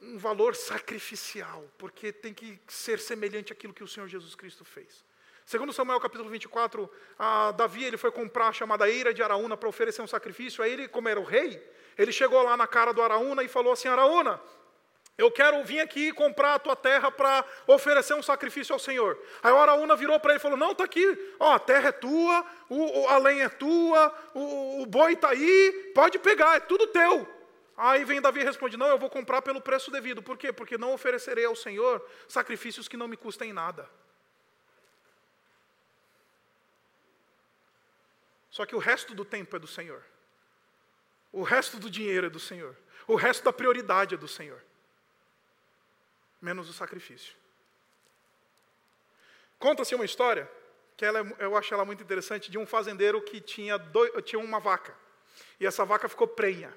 S2: um valor sacrificial, porque tem que ser semelhante àquilo que o Senhor Jesus Cristo fez. Segundo Samuel capítulo 24, a Davi ele foi comprar a chamada eira de Araúna para oferecer um sacrifício. Aí ele, como era o rei, ele chegou lá na cara do Araúna e falou assim: Araúna, eu quero vir aqui comprar a tua terra para oferecer um sacrifício ao Senhor. Aí o Araúna virou para ele e falou: Não, está aqui, ó, a terra é tua, o, a lenha é tua, o, o boi está aí, pode pegar, é tudo teu. Aí vem Davi e responde: Não, eu vou comprar pelo preço devido. Por quê? Porque não oferecerei ao Senhor sacrifícios que não me custem nada. Só que o resto do tempo é do Senhor. O resto do dinheiro é do Senhor. O resto da prioridade é do Senhor. Menos o sacrifício. Conta-se uma história, que ela, é, eu acho ela muito interessante, de um fazendeiro que tinha, dois, tinha uma vaca. E essa vaca ficou prenha.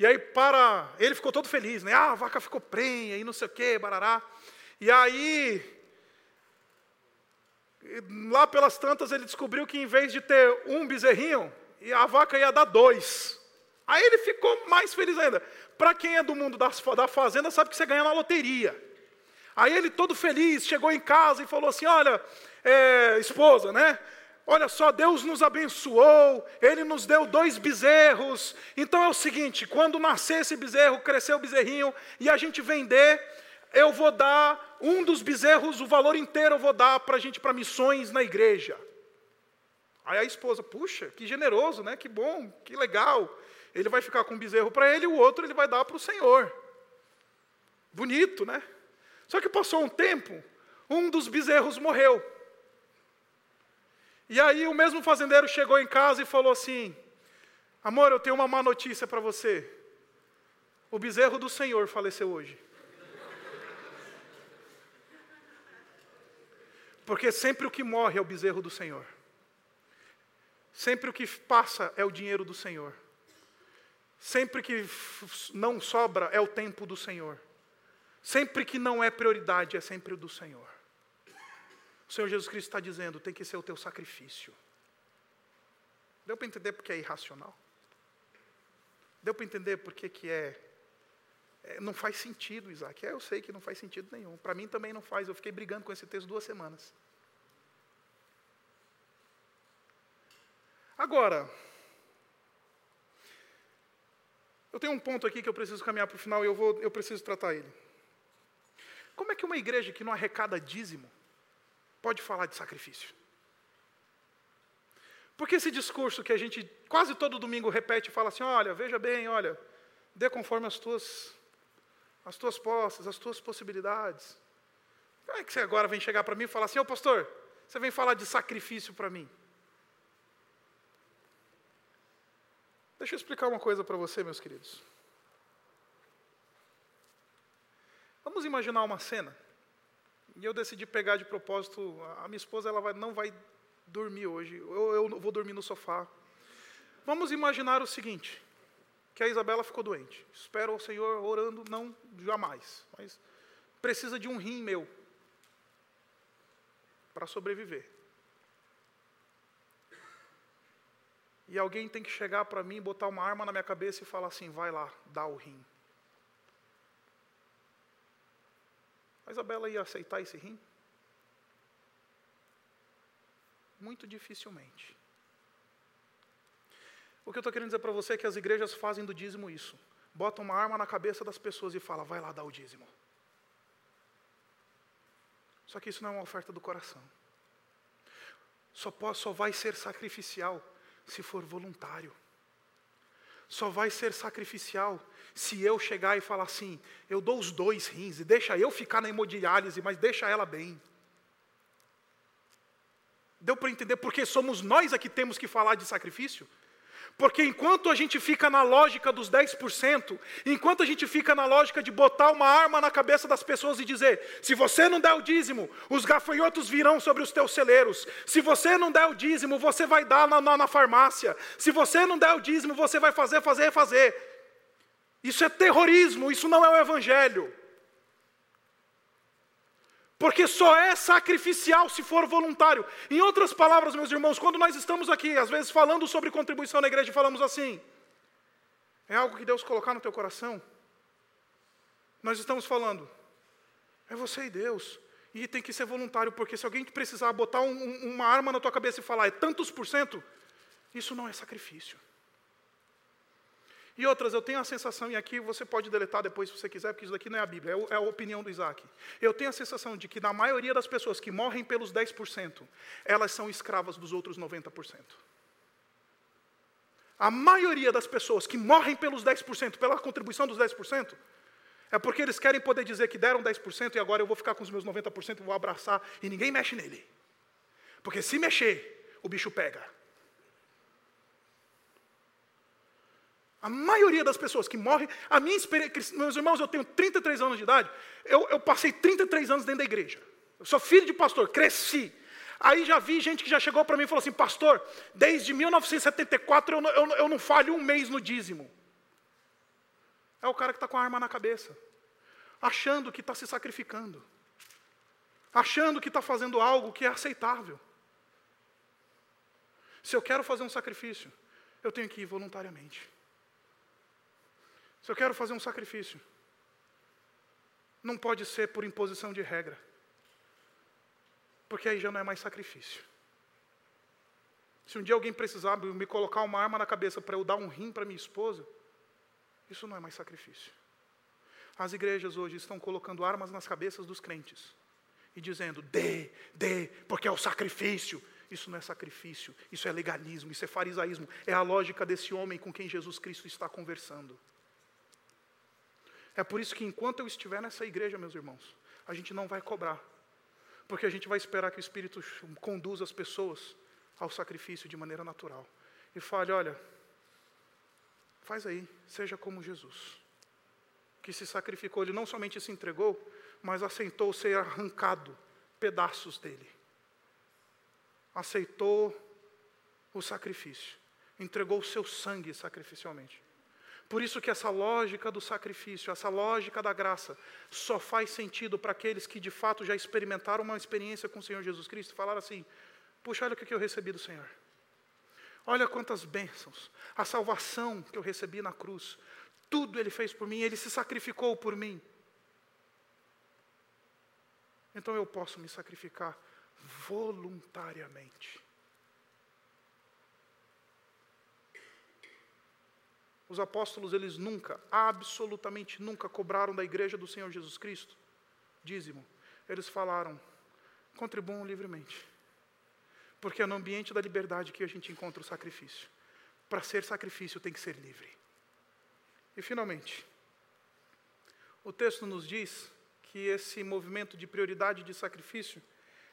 S2: E aí, para. Ele ficou todo feliz, né? Ah, a vaca ficou prenha e não sei o quê, barará. E aí. Lá pelas tantas, ele descobriu que em vez de ter um bezerrinho, a vaca ia dar dois. Aí ele ficou mais feliz ainda. Para quem é do mundo da fazenda, sabe que você ganha na loteria. Aí ele todo feliz chegou em casa e falou assim: Olha, é, esposa, né? Olha só, Deus nos abençoou, Ele nos deu dois bezerros. Então é o seguinte: quando nascer esse bezerro, crescer o bezerrinho e a gente vender, eu vou dar um dos bezerros, o valor inteiro eu vou dar para a gente para missões na igreja. Aí a esposa, puxa, que generoso, né? Que bom, que legal. Ele vai ficar com um bezerro para ele e o outro ele vai dar para o Senhor. Bonito, né? Só que passou um tempo, um dos bezerros morreu. E aí o mesmo fazendeiro chegou em casa e falou assim: Amor, eu tenho uma má notícia para você. O bezerro do Senhor faleceu hoje. Porque sempre o que morre é o bezerro do Senhor. Sempre o que passa é o dinheiro do Senhor. Sempre que não sobra é o tempo do Senhor. Sempre que não é prioridade é sempre o do Senhor. O Senhor Jesus Cristo está dizendo: tem que ser o teu sacrifício. Deu para entender porque é irracional? Deu para entender porque que é, é, Não faz sentido, Isaac. É, eu sei que não faz sentido nenhum. Para mim também não faz. Eu fiquei brigando com esse texto duas semanas. Agora, eu tenho um ponto aqui que eu preciso caminhar para o final e eu, vou, eu preciso tratar ele. Como é que uma igreja que não arrecada dízimo pode falar de sacrifício? Porque esse discurso que a gente quase todo domingo repete e fala assim: olha, veja bem, olha, dê conforme as tuas, as tuas posses, as tuas possibilidades. Como é que você agora vem chegar para mim e falar assim: ô oh, pastor, você vem falar de sacrifício para mim? Deixa eu explicar uma coisa para você, meus queridos. Vamos imaginar uma cena e eu decidi pegar de propósito, a minha esposa ela vai, não vai dormir hoje, eu, eu vou dormir no sofá. Vamos imaginar o seguinte, que a Isabela ficou doente. Espero ao Senhor orando, não jamais, mas precisa de um rim meu para sobreviver. E alguém tem que chegar para mim, botar uma arma na minha cabeça e falar assim: vai lá, dá o rim. A Isabela ia aceitar esse rim? Muito dificilmente. O que eu estou querendo dizer para você é que as igrejas fazem do dízimo isso. Botam uma arma na cabeça das pessoas e falam, vai lá dar o dízimo. Só que isso não é uma oferta do coração. Só, pode, só vai ser sacrificial se for voluntário. Só vai ser sacrificial se eu chegar e falar assim, eu dou os dois rins e deixa eu ficar na hemodiálise, mas deixa ela bem. Deu para entender porque somos nós a que temos que falar de sacrifício? Porque enquanto a gente fica na lógica dos 10%, enquanto a gente fica na lógica de botar uma arma na cabeça das pessoas e dizer: se você não der o dízimo, os gafanhotos virão sobre os teus celeiros. Se você não der o dízimo, você vai dar na, na, na farmácia. Se você não der o dízimo, você vai fazer, fazer, fazer. Isso é terrorismo, isso não é o Evangelho. Porque só é sacrificial se for voluntário. Em outras palavras, meus irmãos, quando nós estamos aqui, às vezes falando sobre contribuição na igreja, falamos assim: é algo que Deus colocar no teu coração. Nós estamos falando, é você e Deus. E tem que ser voluntário, porque se alguém precisar botar um, uma arma na tua cabeça e falar é tantos por cento, isso não é sacrifício. E outras, eu tenho a sensação, e aqui você pode deletar depois se você quiser, porque isso daqui não é a Bíblia, é, é a opinião do Isaac. Eu tenho a sensação de que, na maioria das pessoas que morrem pelos 10%, elas são escravas dos outros 90%. A maioria das pessoas que morrem pelos 10%, pela contribuição dos 10%, é porque eles querem poder dizer que deram 10% e agora eu vou ficar com os meus 90% e vou abraçar e ninguém mexe nele. Porque se mexer, o bicho pega. A maioria das pessoas que morrem, a minha experiência, meus irmãos, eu tenho 33 anos de idade, eu, eu passei 33 anos dentro da igreja. Eu sou filho de pastor, cresci. Aí já vi gente que já chegou para mim e falou assim: Pastor, desde 1974 eu não, eu, eu não falho um mês no dízimo. É o cara que está com a arma na cabeça, achando que está se sacrificando, achando que está fazendo algo que é aceitável. Se eu quero fazer um sacrifício, eu tenho que ir voluntariamente. Se eu quero fazer um sacrifício, não pode ser por imposição de regra. Porque aí já não é mais sacrifício. Se um dia alguém precisar me colocar uma arma na cabeça para eu dar um rim para minha esposa, isso não é mais sacrifício. As igrejas hoje estão colocando armas nas cabeças dos crentes e dizendo: dê, dê, porque é o sacrifício. Isso não é sacrifício, isso é legalismo, isso é farisaísmo. É a lógica desse homem com quem Jesus Cristo está conversando. É por isso que enquanto eu estiver nessa igreja, meus irmãos, a gente não vai cobrar. Porque a gente vai esperar que o Espírito conduza as pessoas ao sacrifício de maneira natural. E fale: olha, faz aí, seja como Jesus, que se sacrificou, ele não somente se entregou, mas aceitou ser arrancado pedaços dele. Aceitou o sacrifício, entregou o seu sangue sacrificialmente. Por isso que essa lógica do sacrifício, essa lógica da graça, só faz sentido para aqueles que de fato já experimentaram uma experiência com o Senhor Jesus Cristo, falaram assim: Puxa, olha o que eu recebi do Senhor. Olha quantas bênçãos. A salvação que eu recebi na cruz. Tudo Ele fez por mim, Ele se sacrificou por mim. Então eu posso me sacrificar voluntariamente. Os apóstolos, eles nunca, absolutamente nunca cobraram da igreja do Senhor Jesus Cristo dízimo. Eles falaram: contribuam livremente. Porque é no ambiente da liberdade que a gente encontra o sacrifício. Para ser sacrifício tem que ser livre. E finalmente, o texto nos diz que esse movimento de prioridade de sacrifício,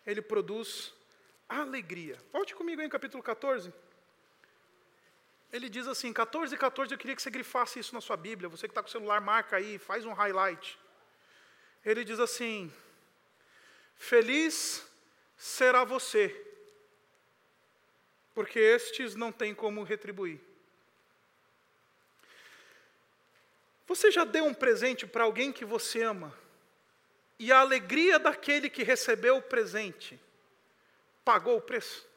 S2: ele produz alegria. Volte comigo aí em capítulo 14. Ele diz assim, 14 e 14, eu queria que você grifasse isso na sua Bíblia. Você que está com o celular, marca aí, faz um highlight. Ele diz assim: Feliz será você porque estes não têm como retribuir. Você já deu um presente para alguém que você ama, e a alegria daquele que recebeu o presente pagou o preço?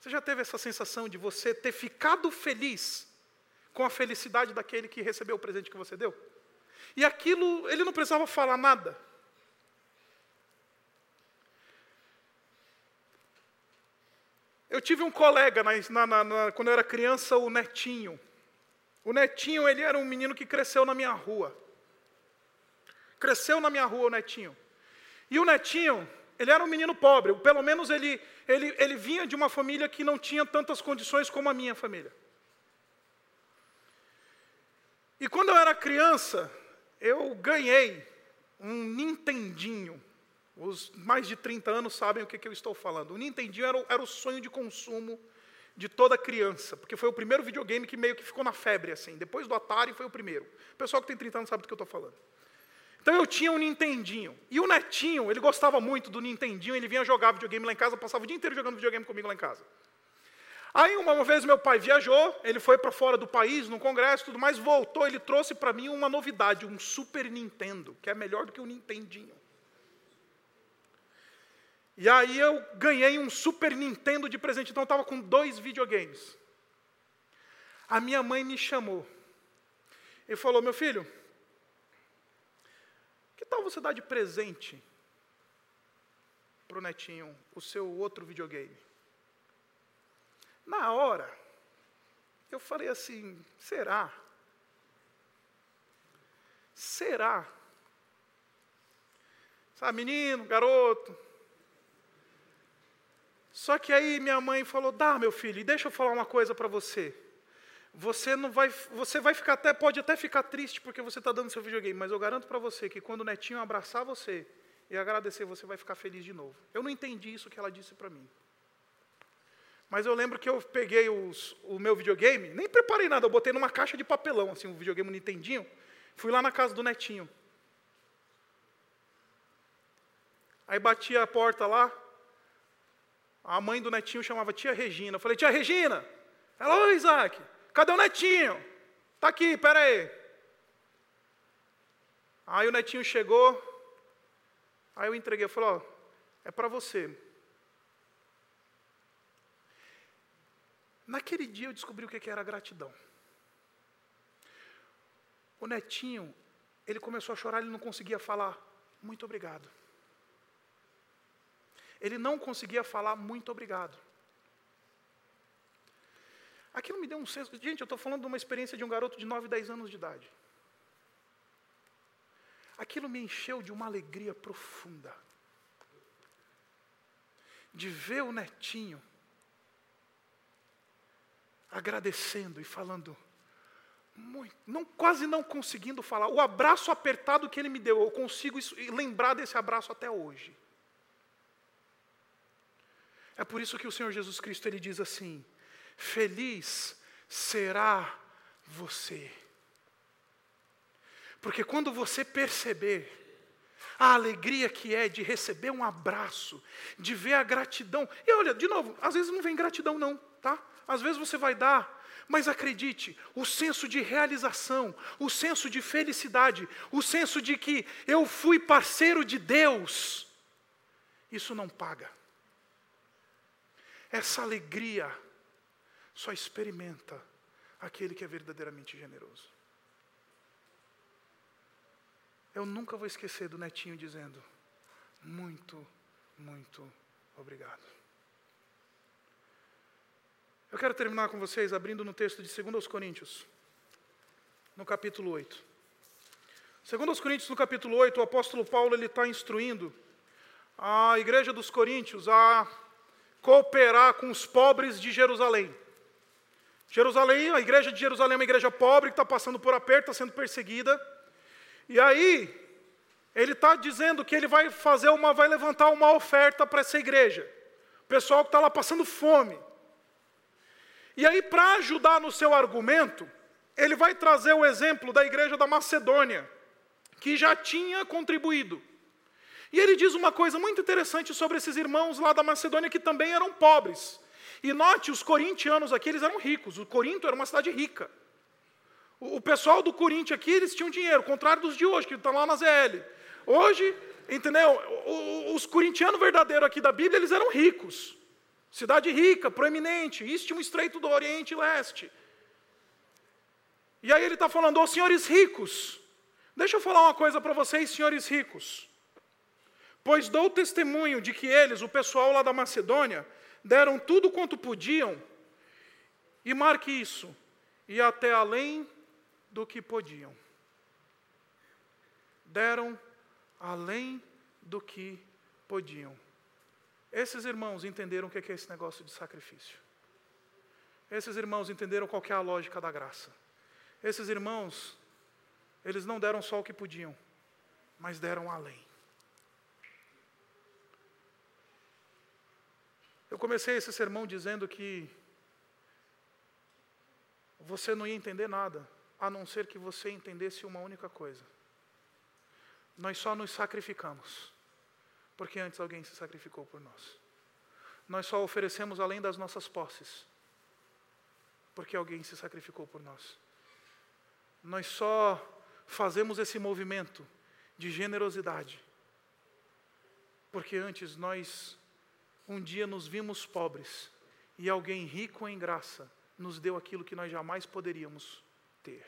S2: Você já teve essa sensação de você ter ficado feliz com a felicidade daquele que recebeu o presente que você deu? E aquilo, ele não precisava falar nada. Eu tive um colega na, na, na, quando eu era criança, o Netinho. O Netinho, ele era um menino que cresceu na minha rua. Cresceu na minha rua o Netinho. E o Netinho, ele era um menino pobre. Pelo menos ele, ele, ele vinha de uma família que não tinha tantas condições como a minha família. E quando eu era criança, eu ganhei um Nintendinho. Os mais de 30 anos sabem o que, que eu estou falando. O Nintendinho era, era o sonho de consumo de toda criança, porque foi o primeiro videogame que meio que ficou na febre, assim. Depois do Atari foi o primeiro. O pessoal que tem 30 anos sabe do que eu estou falando. Então eu tinha um Nintendinho. E o Netinho, ele gostava muito do Nintendinho, ele vinha jogar videogame lá em casa, passava o dia inteiro jogando videogame comigo lá em casa. Aí uma vez meu pai viajou, ele foi para fora do país, num congresso, tudo mais, voltou, ele trouxe para mim uma novidade, um Super Nintendo, que é melhor do que o Nintendinho. E aí eu ganhei um Super Nintendo de presente, então eu estava com dois videogames. A minha mãe me chamou e falou: Meu filho, que tal você dar de presente para o netinho o seu outro videogame? Na hora, eu falei assim: será? Será? Sabe, menino, garoto, só que aí minha mãe falou: "Dá, meu filho, e deixa eu falar uma coisa para você. Você não vai, você vai ficar até pode até ficar triste porque você está dando seu videogame, mas eu garanto para você que quando o netinho abraçar você e agradecer, você vai ficar feliz de novo. Eu não entendi isso que ela disse para mim. Mas eu lembro que eu peguei os, o meu videogame, nem preparei nada, eu botei numa caixa de papelão, assim, um videogame Nintendinho. Fui lá na casa do netinho. Aí bati a porta lá, a mãe do netinho chamava tia Regina. Eu falei, tia Regina. Ela, oi, Isaac, cadê o netinho? Está aqui, pera aí. Aí o netinho chegou, aí eu entreguei, eu falei, ó, é para você. Naquele dia eu descobri o que era gratidão. O netinho, ele começou a chorar, ele não conseguia falar, muito obrigado. Ele não conseguia falar, muito obrigado. Aquilo me deu um senso. Gente, eu estou falando de uma experiência de um garoto de 9, 10 anos de idade. Aquilo me encheu de uma alegria profunda. De ver o netinho agradecendo e falando, muito, não, quase não conseguindo falar. O abraço apertado que ele me deu, eu consigo isso, lembrar desse abraço até hoje. É por isso que o Senhor Jesus Cristo ele diz assim: Feliz será você. Porque quando você perceber a alegria que é de receber um abraço, de ver a gratidão. E olha, de novo, às vezes não vem gratidão não, tá? Às vezes você vai dar, mas acredite, o senso de realização, o senso de felicidade, o senso de que eu fui parceiro de Deus, isso não paga. Essa alegria só experimenta aquele que é verdadeiramente generoso. Eu nunca vou esquecer do netinho dizendo: muito, muito obrigado. Eu quero terminar com vocês abrindo no texto de 2 Coríntios, no capítulo 8. 2 Coríntios, no capítulo 8, o apóstolo Paulo ele está instruindo a igreja dos Coríntios a cooperar com os pobres de Jerusalém. Jerusalém, a igreja de Jerusalém é uma igreja pobre que está passando por aperto, está sendo perseguida. E aí, ele está dizendo que ele vai fazer uma, vai levantar uma oferta para essa igreja. O pessoal que está lá passando fome. E aí, para ajudar no seu argumento, ele vai trazer o exemplo da igreja da Macedônia, que já tinha contribuído. E ele diz uma coisa muito interessante sobre esses irmãos lá da Macedônia que também eram pobres. E note, os corintianos aqui, eles eram ricos. O Corinto era uma cidade rica. O pessoal do Corinthians aqui, eles tinham dinheiro, contrário dos de hoje, que estão lá na ZL. Hoje, entendeu? Os corintianos verdadeiros aqui da Bíblia, eles eram ricos. Cidade rica, proeminente, istmo estreito do Oriente e Leste. E aí ele está falando, ó oh, senhores ricos, deixa eu falar uma coisa para vocês, senhores ricos. Pois dou testemunho de que eles, o pessoal lá da Macedônia, deram tudo quanto podiam, e marque isso, e até além do que podiam. Deram além do que podiam. Esses irmãos entenderam o que é esse negócio de sacrifício. Esses irmãos entenderam qual é a lógica da graça. Esses irmãos, eles não deram só o que podiam, mas deram além. Eu comecei esse sermão dizendo que você não ia entender nada a não ser que você entendesse uma única coisa. Nós só nos sacrificamos, porque antes alguém se sacrificou por nós. Nós só oferecemos além das nossas posses, porque alguém se sacrificou por nós. Nós só fazemos esse movimento de generosidade, porque antes nós um dia nos vimos pobres e alguém rico em graça nos deu aquilo que nós jamais poderíamos ter.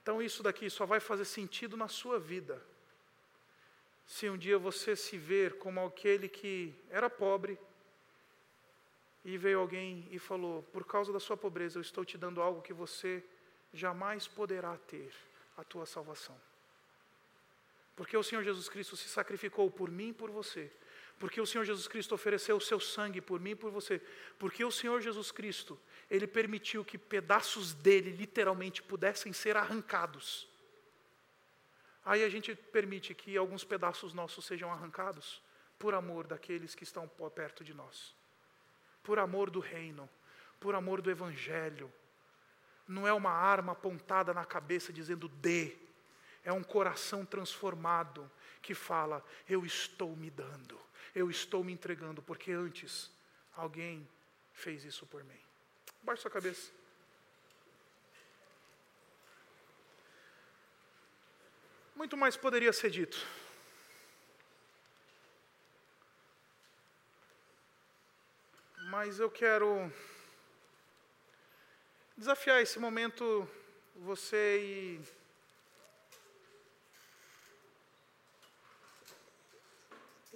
S2: Então, isso daqui só vai fazer sentido na sua vida. Se um dia você se ver como aquele que era pobre e veio alguém e falou: Por causa da sua pobreza, eu estou te dando algo que você jamais poderá ter a tua salvação. Porque o Senhor Jesus Cristo se sacrificou por mim e por você. Porque o Senhor Jesus Cristo ofereceu o seu sangue por mim e por você. Porque o Senhor Jesus Cristo ele permitiu que pedaços dele literalmente pudessem ser arrancados. Aí a gente permite que alguns pedaços nossos sejam arrancados por amor daqueles que estão perto de nós, por amor do reino, por amor do evangelho. Não é uma arma apontada na cabeça dizendo dê, é um coração transformado que fala: eu estou me dando, eu estou me entregando, porque antes alguém fez isso por mim. Baixe sua cabeça. Muito mais poderia ser dito. Mas eu quero desafiar esse momento você ir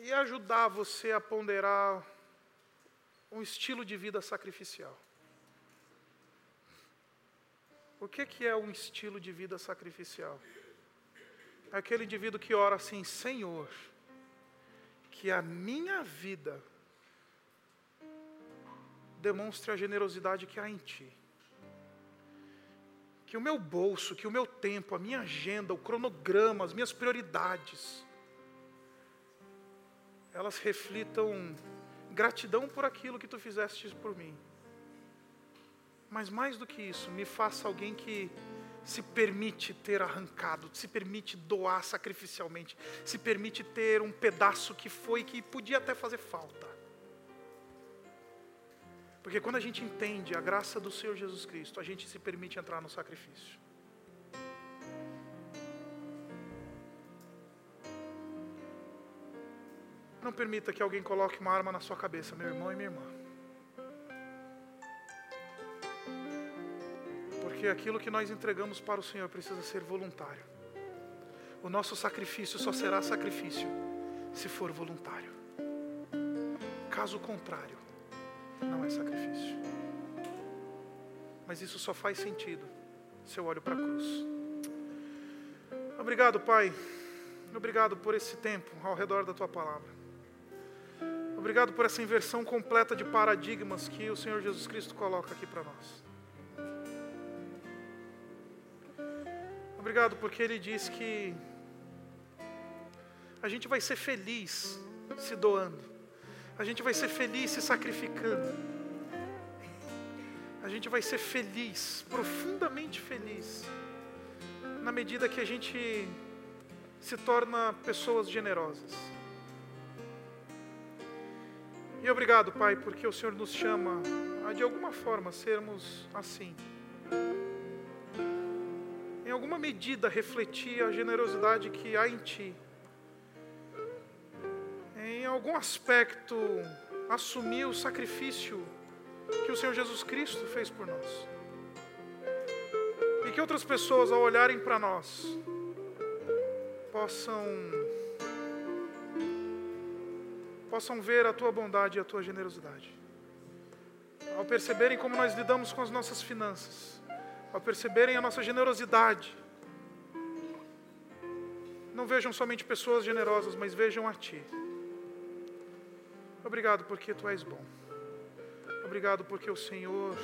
S2: e ajudar você a ponderar um estilo de vida sacrificial. O que, que é um estilo de vida sacrificial? É aquele indivíduo que ora assim: Senhor, que a minha vida demonstre a generosidade que há em Ti. Que o meu bolso, que o meu tempo, a minha agenda, o cronograma, as minhas prioridades, elas reflitam gratidão por aquilo que Tu fizeste por mim. Mas mais do que isso, me faça alguém que se permite ter arrancado, se permite doar sacrificialmente, se permite ter um pedaço que foi que podia até fazer falta. Porque quando a gente entende a graça do Senhor Jesus Cristo, a gente se permite entrar no sacrifício. Não permita que alguém coloque uma arma na sua cabeça, meu irmão e minha irmã. Porque aquilo que nós entregamos para o Senhor precisa ser voluntário. O nosso sacrifício só será sacrifício se for voluntário. Caso contrário, não é sacrifício. Mas isso só faz sentido se eu olho para a cruz. Obrigado, Pai. Obrigado por esse tempo ao redor da tua palavra. Obrigado por essa inversão completa de paradigmas que o Senhor Jesus Cristo coloca aqui para nós. Obrigado porque Ele diz que a gente vai ser feliz se doando a gente vai ser feliz se sacrificando. A gente vai ser feliz, profundamente feliz, na medida que a gente se torna pessoas generosas. E obrigado, Pai, porque o Senhor nos chama a de alguma forma sermos assim. Em alguma medida refletir a generosidade que há em Ti algum aspecto assumir o sacrifício que o Senhor Jesus Cristo fez por nós. E que outras pessoas, ao olharem para nós, possam possam ver a tua bondade e a tua generosidade. Ao perceberem como nós lidamos com as nossas finanças, ao perceberem a nossa generosidade, não vejam somente pessoas generosas, mas vejam a Ti. Obrigado porque tu és bom. Obrigado porque o Senhor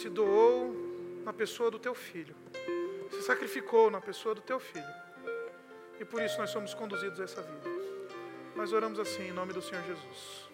S2: se doou na pessoa do teu filho, se sacrificou na pessoa do teu filho. E por isso nós somos conduzidos a essa vida. Nós oramos assim em nome do Senhor Jesus.